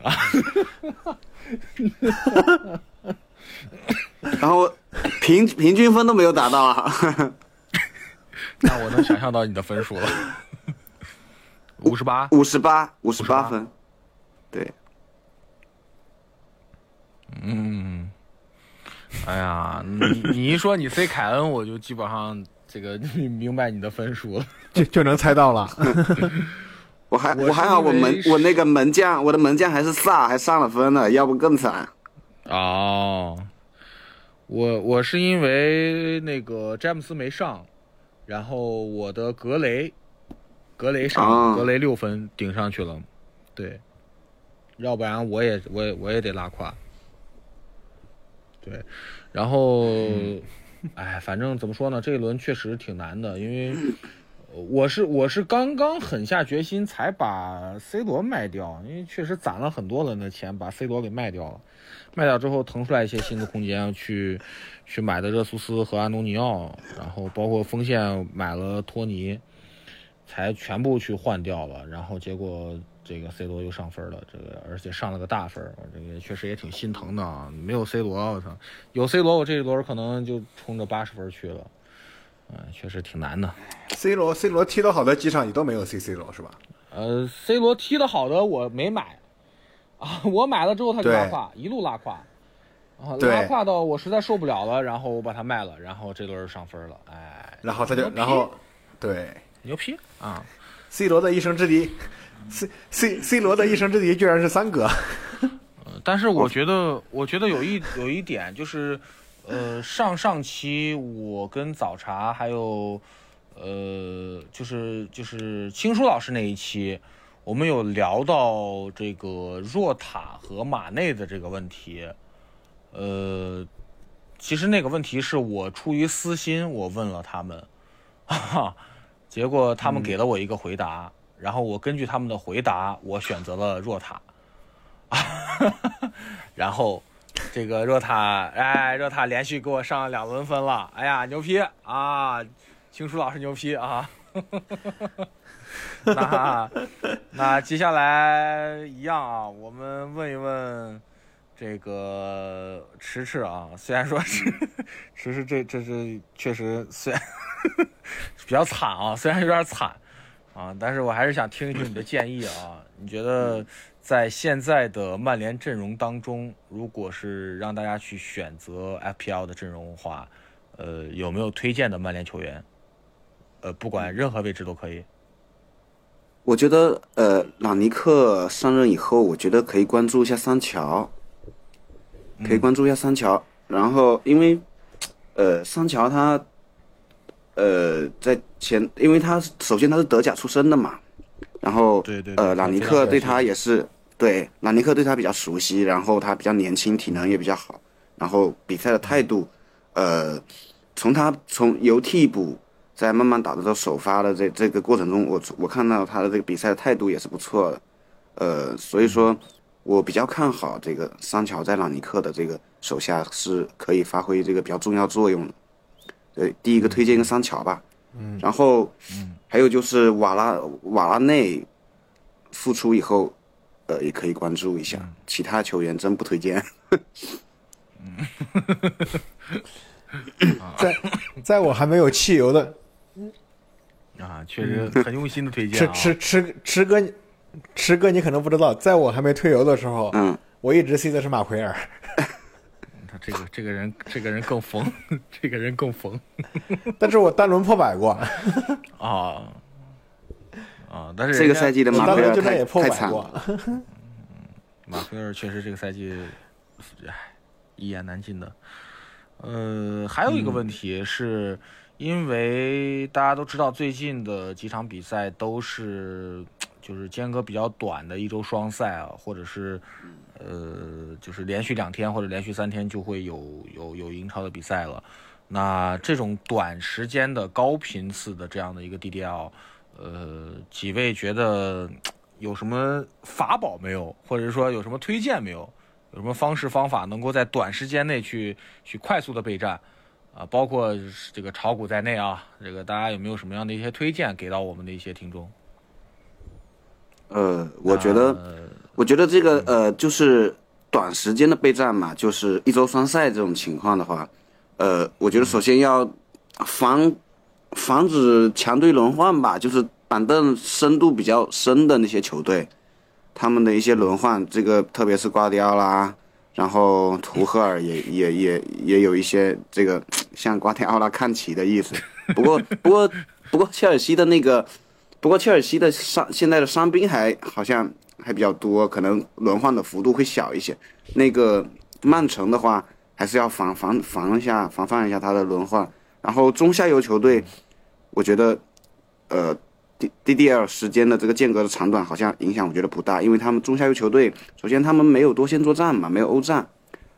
然后平平均分都没有达到啊，那我能想象到你的分数了，五十八。五十八五十八分，对，嗯，哎呀，你 你一说你 C 凯恩，我就基本上这个明白你的分数了。就就能猜到了。我还我我还好，我门我那个门将，我的门将还是萨，还上了分呢，要不更惨。哦，我我是因为那个詹姆斯没上，然后我的格雷，格雷上，啊格雷六分顶上去了，对，要不然我也我也我也得拉胯。对，然后，哎，反正怎么说呢，这一轮确实挺难的，因为我是我是刚刚狠下决心才把 C 罗卖掉，因为确实攒了很多人的钱把 C 罗给卖掉了，卖掉之后腾出来一些新的空间去去买的热苏斯和安东尼奥，然后包括锋线买了托尼，才全部去换掉了，然后结果这个 C 罗又上分了，这个而且上了个大分，这个确实也挺心疼的啊。没有 C 罗，我操，有 C 罗我这一轮可能就冲着八十分去了，嗯、确实挺难的。C 罗 C 罗踢得好的几场你都没有 C C 罗是吧？呃，C 罗踢得好的我没买，啊，我买了之后他就拉胯，一路拉胯，啊，拉胯到我实在受不了了，然后我把它卖了，然后这轮上分了，哎，然后他就然后对牛批啊！C 罗的一生之敌，C C C 罗的一生之敌居然是三哥。呃 但是我觉得，我觉得有一有一点就是，呃，上上期我跟早茶还有，呃，就是就是青叔老师那一期，我们有聊到这个若塔和马内的这个问题，呃，其实那个问题是我出于私心我问了他们，哈哈，结果他们给了我一个回答，然后我根据他们的回答，我选择了若塔。然后这个若塔，哎，若塔连续给我上了两轮分了，哎呀，牛批啊！青叔老师牛批啊！那那接下来一样啊，我们问一问这个迟迟啊，虽然说是迟迟这这是确实虽然 比较惨啊，虽然有点惨啊，但是我还是想听一听你的建议啊，你觉得？在现在的曼联阵容当中，如果是让大家去选择 FPL 的阵容的话，呃，有没有推荐的曼联球员？呃，不管任何位置都可以。我觉得呃，朗尼克上任以后，我觉得可以关注一下桑乔，可以关注一下桑乔。然后因为呃，桑乔他呃在前，因为他首先他是德甲出身的嘛，然后对对对呃，朗尼克对他也是对朗尼克对他比较熟悉，然后他比较年轻，体能也比较好，然后比赛的态度，呃，从他从由替补再慢慢打到首发的这这个过程中，我我看到他的这个比赛的态度也是不错的，呃，所以说，我比较看好这个桑乔在朗尼克的这个手下是可以发挥这个比较重要作用的。对，第一个推荐一个桑乔吧，嗯，然后，还有就是瓦拉瓦拉内复出以后，呃，也可以关注一下，其他球员真不推荐。在在我还没有汽油的啊，确实很用心的推荐吃啊。吃吃吃哥，吃哥你可能不知道，在我还没退游的时候，嗯，我一直 C 的是马奎尔，他这个这个人，这个人更疯，这个人更疯 但是我单轮破百过，啊啊！但是这个赛季的马奎尔太轮就那也破太惨百过了。，马奎尔确实这个赛季，唉，一言难尽的。呃，还有一个问题是，因为大家都知道最近的几场比赛都是就是间隔比较短的一周双赛啊，或者是呃就是连续两天或者连续三天就会有有有英超的比赛了。那这种短时间的高频次的这样的一个 DDL，呃，几位觉得有什么法宝没有，或者是说有什么推荐没有？有什么方式方法能够在短时间内去去快速的备战啊？包括这个炒股在内啊，这个大家有没有什么样的一些推荐给到我们的一些听众？呃，我觉得，呃我觉得这个呃，就是短时间的备战嘛，就是一周双赛这种情况的话，呃，我觉得首先要防防止强队轮换吧，就是板凳深度比较深的那些球队，他们的一些轮换，这个特别是瓜迪奥拉，然后图赫尔也也也也有一些这个向瓜迪奥拉看齐的意思。不过不过不过切尔西的那个。不过切尔西的伤现在的伤兵还好像还比较多，可能轮换的幅度会小一些。那个曼城的话，还是要防防防一下，防范一下他的轮换。然后中下游球队，我觉得，呃，D D D L 时间的这个间隔的长短好像影响我觉得不大，因为他们中下游球队，首先他们没有多线作战嘛，没有欧战，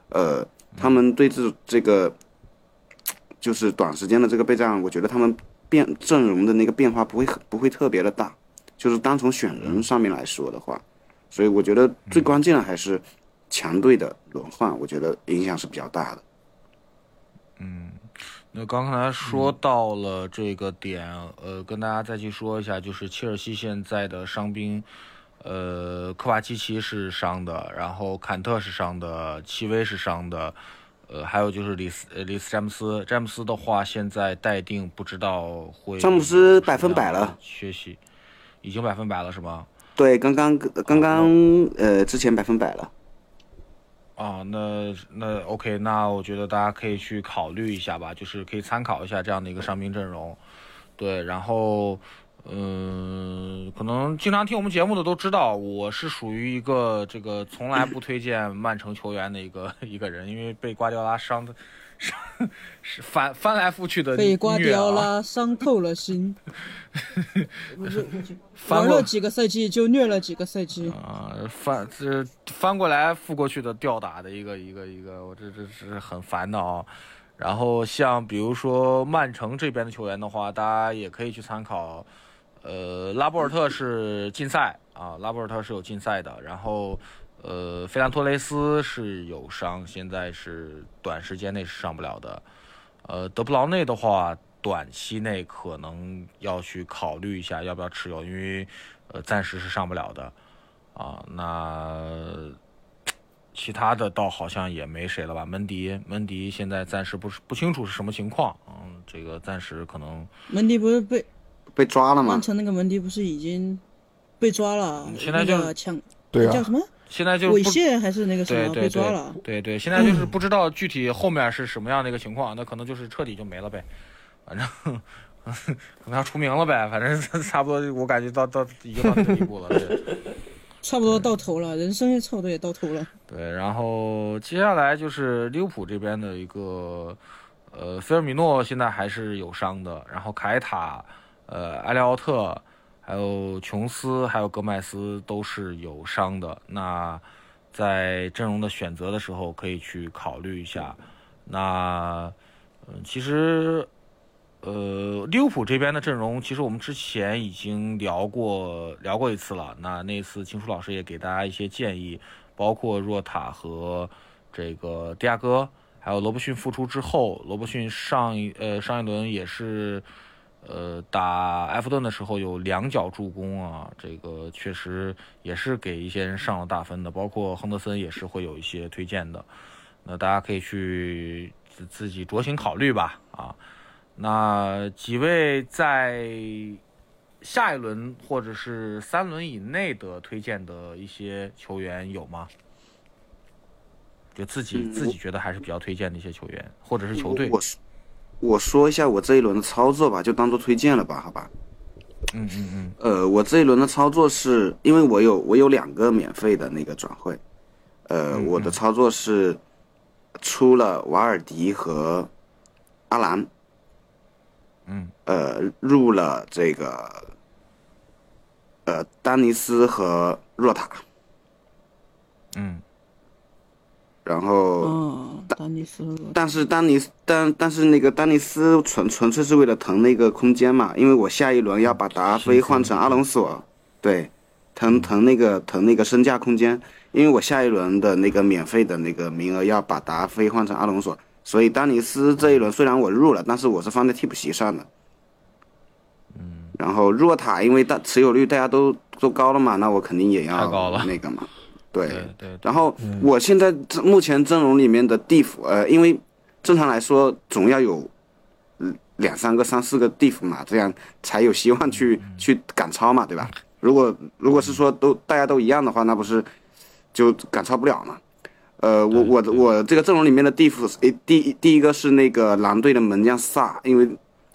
呃，他们对这这个就是短时间的这个备战，我觉得他们变阵容的那个变化不会很不会特别的大，就是单从选人上面来说的话，所以我觉得最关键的还是强队的轮换，我觉得影响是比较大的。嗯那刚才说到了这个点，呃，跟大家再去说一下，就是切尔西现在的伤兵，呃，科瓦奇奇是伤的，然后坎特是伤的，戚薇是伤的，呃，还有就是里斯呃里斯詹姆斯，詹姆斯的话现在待定，不知道会詹姆斯百分百了，缺席，已经百分百了是吗？对，刚刚刚刚呃之前百分百了。啊，那那 OK，那我觉得大家可以去考虑一下吧，就是可以参考一下这样的一个伤兵阵容。对，然后，嗯、可能经常听我们节目的都知道，我是属于一个这个从来不推荐曼城球员的一个 一个人，因为被瓜迪奥拉伤的，伤是翻翻来覆去的被瓜迪奥拉伤透了心，玩了几个赛季就虐了几个赛季。啊，翻这翻过来覆过去的吊打的一个一个一个，我这这是很烦的啊。然后像比如说曼城这边的球员的话，大家也可以去参考，呃，拉波尔特是禁赛啊，拉波尔特是有禁赛的。然后呃，费兰托雷斯是有伤，现在是短时间内是上不了的。呃，德布劳内的话，短期内可能要去考虑一下要不要持有，因为呃暂时是上不了的。啊，那其他的倒好像也没谁了吧？门迪，门迪现在暂时不是不清楚是什么情况，嗯，这个暂时可能门迪不是被被抓了吗曼？城那个门迪不是已经被抓了？现在就抢对啊叫什么现在就不猥亵还是那个什么对对被抓了？对对，现在就是不知道具体后面是什么样的一个情况，那可能就是彻底就没了呗，反正可能要出名了呗，反正差不多，我感觉到到已经到这个地步了。对 差不多到头了，人生也差不多也到头了。对，然后接下来就是利物浦这边的一个，呃，菲尔米诺现在还是有伤的，然后凯塔、呃，埃利奥特，还有琼斯，还有戈麦斯都是有伤的。那在阵容的选择的时候，可以去考虑一下。那，嗯、其实，呃，利物浦这边的阵容，其实我们之前已经聊过聊过一次了。那那次秦楚老师也给大家一些建议，包括若塔和这个迪亚哥，还有罗伯逊复出之后，罗伯逊上一呃上一轮也是呃打埃弗顿的时候有两脚助攻啊，这个确实也是给一些人上了大分的，包括亨德森也是会有一些推荐的。那大家可以去自自己酌情考虑吧啊。那几位在下一轮或者是三轮以内的推荐的一些球员有吗？就自己、嗯自己觉得还是比较推荐的一些球员，或者是球队我。我说一下我这一轮的操作吧，就当做推荐了吧，好吧？嗯嗯嗯。呃，我这一轮的操作是因为我有我有两个免费的那个转会，呃，嗯我的操作是出了瓦尔迪和阿兰，嗯。呃，入了这个呃丹尼斯和若塔，嗯然后。嗯，丹尼斯，但是丹尼斯，但但是那个丹尼斯纯纯粹是为了腾那个空间嘛，因为我下一轮要把达菲换成阿隆索，对，腾腾那个腾那个身价空间，因为我下一轮的那个免费的那个名额要把达菲换成阿隆索，所以丹尼斯这一轮虽然我入了，但是我是放在替补席上的。嗯，然后若塔因为大持有率大家都都高了嘛，那我肯定也要太高了那个嘛，对对对，然后我现在这目前阵容里面的地府，呃，因为正常来说总要有嗯两三个、三四个地府嘛，这样才有希望去去赶超嘛，对吧？如果如果是说都大家都一样的话，那不是就赶超不了嘛？呃，我我我这个阵容里面的地府，诶，第一第一个是那个狼队的门将萨，因为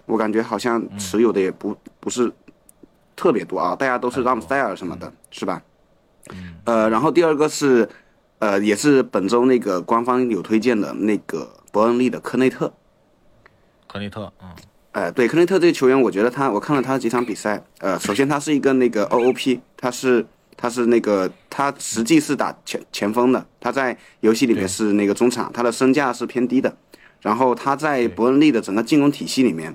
我感觉好像持有的也不不是特别多啊，大家都是拉姆斯戴尔什么的，是吧？呃，然后第二个是，呃，也是本周那个官方有推荐的那个伯恩利的科内特。科内特，嗯。呃，对，科内特这个球员，我觉得他，我看了他几场比赛，呃，首先他是一个那个 OOP，他是他是那个他实际是打前前锋的，他在游戏里面是那个中场，他的身价是偏低的，然后他在伯恩利的整个进攻体系里面，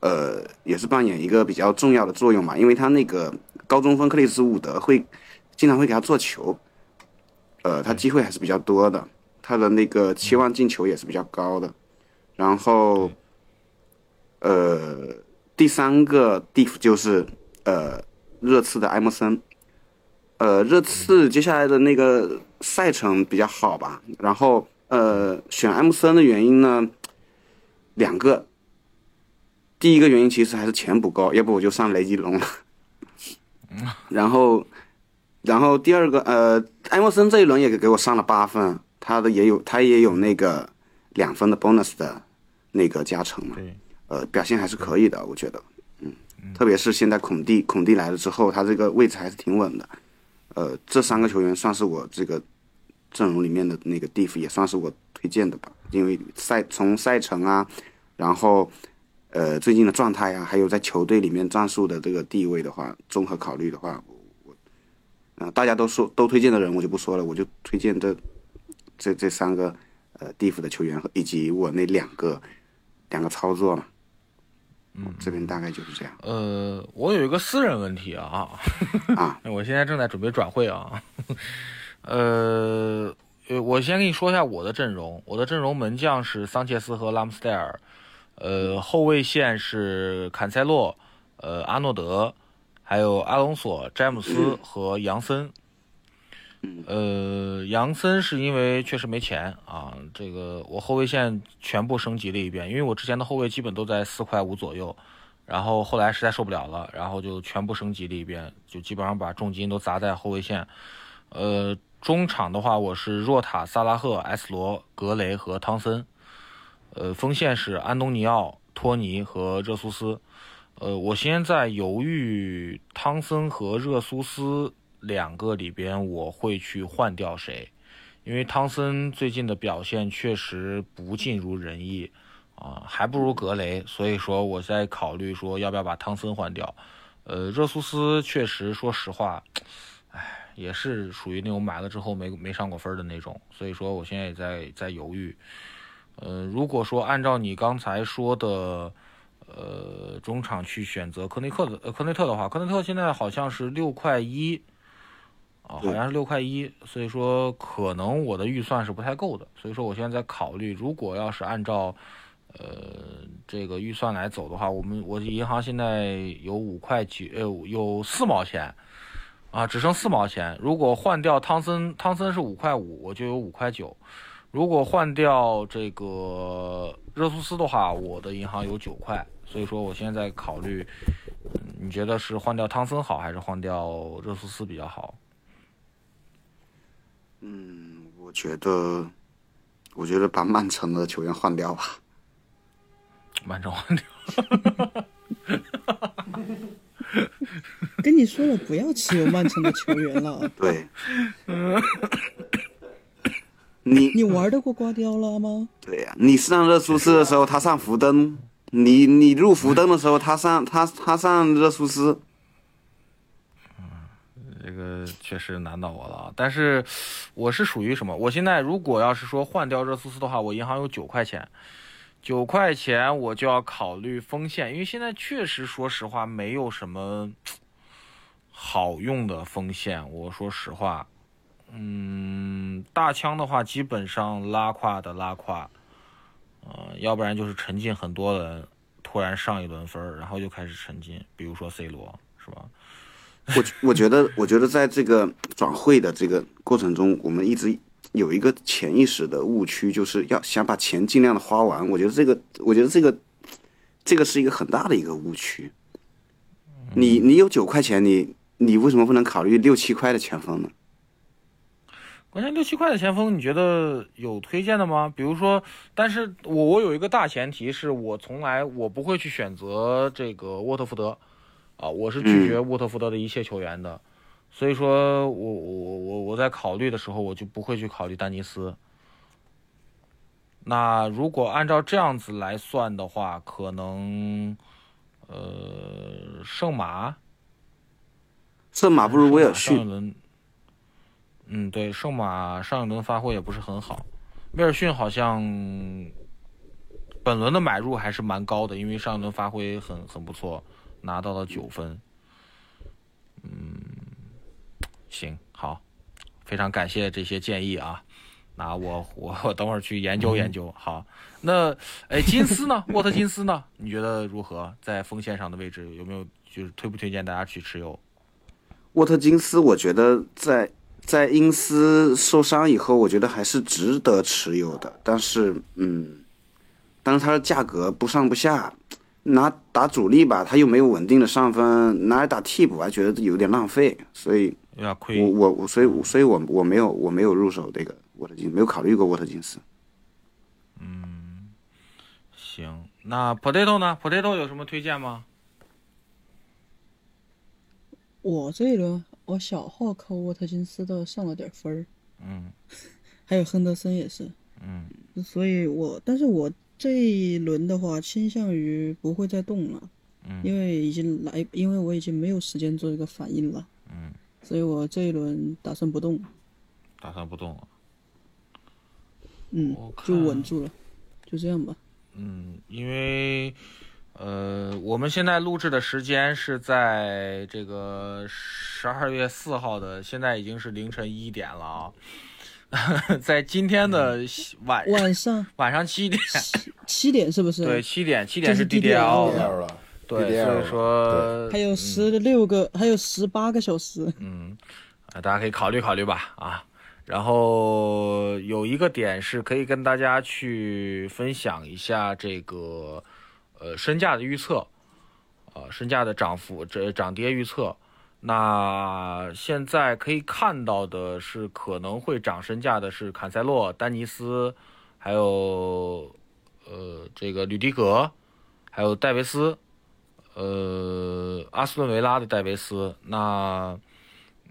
呃，也是扮演一个比较重要的作用嘛，因为他那个高中锋克里斯伍德会经常会给他做球，呃，他机会还是比较多的，他的那个期望进球也是比较高的，然后。呃，第三个 diff 就是呃热刺的埃默森，呃热刺接下来的那个赛程比较好吧，然后呃选埃默森的原因呢，两个，第一个原因其实还是钱不够，要不我就上雷吉隆了，然后然后第二个呃埃默森这一轮也给我上了八分，他的也有他也有那个两分的 bonus 的那个加成嘛。对，呃，表现还是可以的，我觉得，嗯，特别是现在孔蒂孔蒂来了之后，他这个位置还是挺稳的，呃，这三个球员算是我这个阵容里面的那个 diff，也算是我推荐的吧，因为赛从赛程啊，然后呃最近的状态啊，还有在球队里面战术的这个地位的话，综合考虑的话，我我啊、大家都说都推荐的人我就不说了，我就推荐这这这三个呃 diff 的球员和以及我那两个两个操作嘛。嗯，这边大概就是这样呃，我有一个私人问题啊，啊。我现在正在准备转会啊，呃，呃我先跟你说一下我的阵容，我的阵容门将是桑切斯和拉姆斯戴尔，呃，后卫线是坎塞洛，呃，阿诺德，还有阿隆索、詹姆斯和杨森。呃，杨森是因为确实没钱啊，这个我后卫线全部升级了一遍，因为我之前的后卫基本都在四块五左右，然后后来实在受不了了，然后就全部升级了一遍，就基本上把重金都砸在后卫线。呃，中场的话，我是若塔、萨拉赫、埃斯罗、格雷和汤森。呃，锋线是安东尼奥、托尼和热苏斯。呃，我现在犹豫汤森和热苏斯两个里边，我会去换掉谁？因为汤森最近的表现确实不尽如人意啊，还不如格雷，所以说我在考虑说要不要把汤森换掉。呃，热苏斯确实，说实话，哎，也是属于那种买了之后没没上过分的那种，所以说我现在也在在犹豫。呃，如果说按照你刚才说的，呃，中场去选择科内克的呃科内特的话，科内特现在好像是六块一，啊，好像是六块一，所以说可能我的预算是不太够的，所以说我现在在考虑，如果要是按照呃这个预算来走的话，我们我银行现在有五块九，呃有四毛钱，啊，只剩四毛钱。如果换掉汤森，汤森是五块五，我就有五块九。如果换掉这个热苏斯的话，我的银行有九块，所以说我现在在考虑，嗯，你觉得是换掉汤森好，还是换掉热苏斯比较好？嗯，我觉得，我觉得把曼城的球员换掉吧。曼城换掉，跟你说了不要持有曼城的球员了。对，你你玩得过瓜迪奥拉吗？对呀、你上热苏斯的时候，他上福登；你你入福登的时候，他上他他上热苏斯。这个确实难到我了。但是我是属于什么？我现在如果要是说换掉热苏斯的话，我银行有九块钱，九块钱我就要考虑锋线，因为现在确实说实话没有什么好用的锋线。我说实话，嗯，大枪的话基本上拉胯的拉胯，呃，要不然就是沉浸很多人，突然上一轮分儿，然后又开始沉浸，比如说 C 罗，是吧？我我觉得，我觉得在这个转会的这个过程中，我们一直有一个潜意识的误区，就是要想把钱尽量的花完。我觉得这个，我觉得这个，这个是一个很大的一个误区。你你有九块钱，你你为什么不能考虑六七块的前锋呢？关键六七块的前锋，你觉得有推荐的吗？比如说，但是我我有一个大前提是我从来我不会去选择这个沃特福德，啊，我是拒绝沃特福德的一切球员的，所以说我我我我在考虑的时候，我就不会去考虑丹尼斯。那如果按照这样子来算的话，可能呃圣马圣马不如威尔逊。嗯，对，圣马上一轮发挥也不是很好，威尔逊好像本轮的买入还是蛮高的，因为上一轮发挥很很不错，拿到了九分。嗯，行，好，非常感谢这些建议啊。那我我我等会儿去研究研究。好，那哎，金斯呢？沃特金斯呢？你觉得如何？在锋线上的位置有没有就是推不推荐大家去持有？沃特金斯，我觉得在在因斯受伤以后，我觉得还是值得持有的。但是，嗯，但是它的价格不上不下，拿打主力吧，他又没有稳定的上分，拿来打替补，还觉得有点浪费。所以，有点亏。我我我，所以我所以我我没有我没有入手这个沃特金，没有考虑过沃特金斯。嗯，行，那 potato 呢？potato 有什么推荐吗？我这一轮我小号扣沃特金斯的上了点分儿，嗯。还有亨德森也是，嗯。所以我但是我这一轮的话倾向于不会再动了，嗯。因为已经来，因为我已经没有时间做一个反应了，嗯，所以我这一轮打算不动，打算不动了。嗯，就稳住了，就这样吧。嗯，因为呃，我们现在录制的时间是在这个十二月四号的，现在已经是凌晨一点了啊。在今天的晚晚上晚上七点，七七点是不是？对，七点七点是 DDL，DDL 了，对，所以说还有十六个，还有十八个小时。嗯，啊，大家可以考虑考虑吧，啊。然后有一个点是可以跟大家去分享一下这个呃身价的预测，呃身价的涨幅这涨跌预测。那现在可以看到的是可能会涨身价的是坎塞洛、丹尼斯，还有呃这个吕迪格，还有戴维斯。呃，阿斯顿维拉的戴维斯，那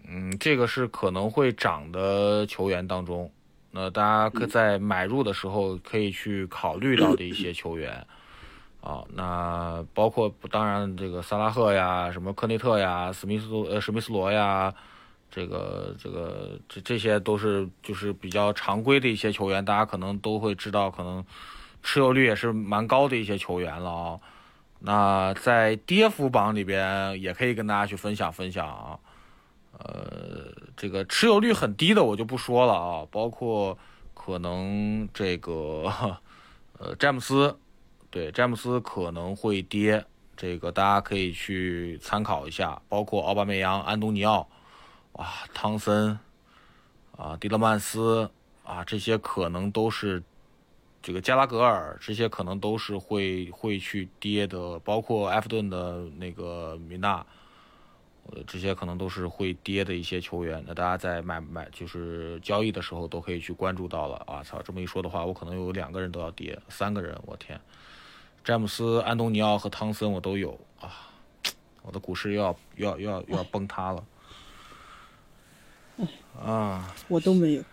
嗯，这个是可能会涨的球员当中，那大家可在买入的时候可以去考虑到的一些球员。啊，那包括当然这个萨拉赫呀，什么科内特呀，史密斯呃史密斯罗呀，这个这个这这些都是就是比较常规的一些球员，大家可能都会知道，可能持有率也是蛮高的一些球员了啊。那在跌幅榜里边也可以跟大家去分享分享啊。呃，这个持有率很低的我就不说了啊，包括可能这个 呃詹姆斯。对，詹姆斯可能会跌，这个大家可以去参考一下，包括奥巴梅扬、安东尼奥，哇，汤森，啊，迪勒曼斯，啊，这些可能都是这个加拉格尔，这些可能都是会会去跌的，包括埃弗顿的那个米纳，呃，这些可能都是会跌的一些球员。那大家在买买就是交易的时候都可以去关注到了啊！操，这么一说的话，我可能有两个人都要跌，三个人，我天！詹姆斯、安东尼奥和汤森我都有啊，我的股市又要又要又要又要崩塌了。啊，我都没有。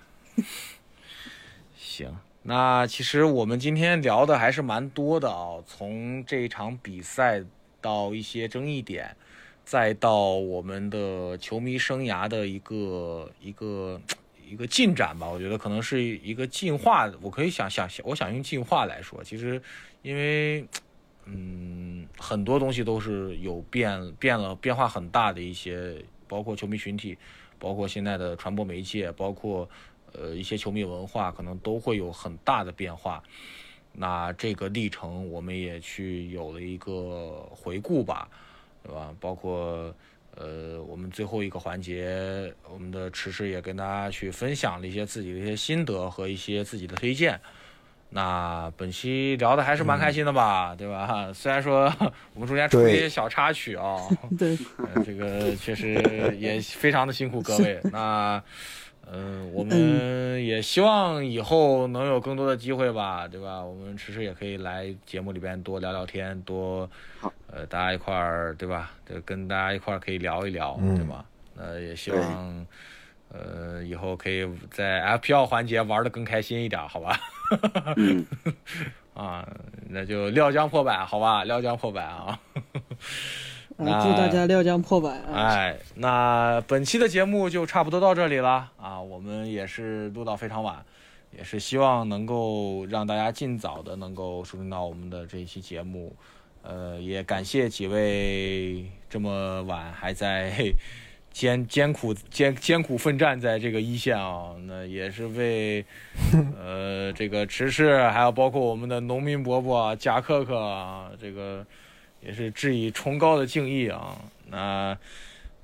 行，那其实我们今天聊的还是蛮多的啊，从这一场比赛到一些争议点，再到我们的球迷生涯的一个一个一个进展吧。我觉得可能是一个进化，我可以想想，我想用进化来说，其实。因为，嗯，很多东西都是有变变了，变化很大的一些，包括球迷群体，包括现在的传播媒介，包括呃一些球迷文化，可能都会有很大的变化。那这个历程，我们也去有了一个回顾吧，对吧？包括呃，我们最后一个环节，我们的迟迟也跟大家去分享了一些自己的一些心得和一些自己的推荐。那本期聊的还是蛮开心的吧，对吧？虽然说我们中间出了一些小插曲啊，对，这个确实也非常的辛苦各位。那，嗯，我们也希望以后能有更多的机会吧，对吧？我们迟迟也可以来节目里边多聊聊天，多，呃，大家一块儿，对吧？就跟大家一块儿可以聊一聊，对吧？那也希望。呃，以后可以在 FPL 环节玩的更开心一点，好吧？啊，那就料将破百，好吧？料将破百啊！啊，祝大家料将破百！哎，那本期的节目就差不多到这里了啊，我们也是录到非常晚，也是希望能够让大家尽早的能够收听到我们的这一期节目。呃也感谢几位这么晚还在艰艰苦艰艰苦奋战在这个一线啊那也是为 呃这个池氏还有包括我们的农民伯伯贾克克啊这个也是致以崇高的敬意啊。那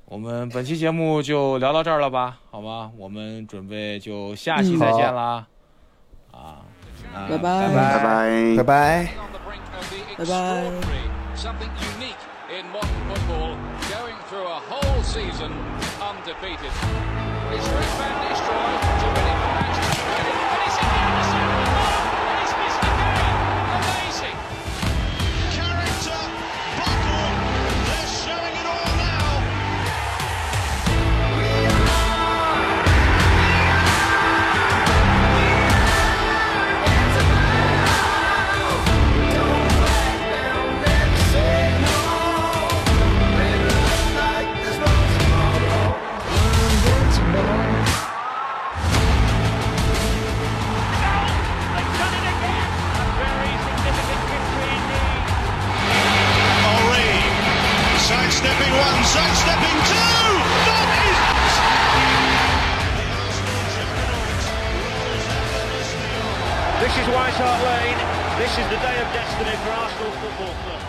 我们本期节目就聊到这儿了吧好吗我们准备就下期再见啦。啊拜拜。拜拜。拜拜。Bye bye. Something unique in modern football, going through a whole season undefeated. It's Rick Van Nistelrooy. This is White Hart Lane. This is the day of destiny for Arsenal Football Club.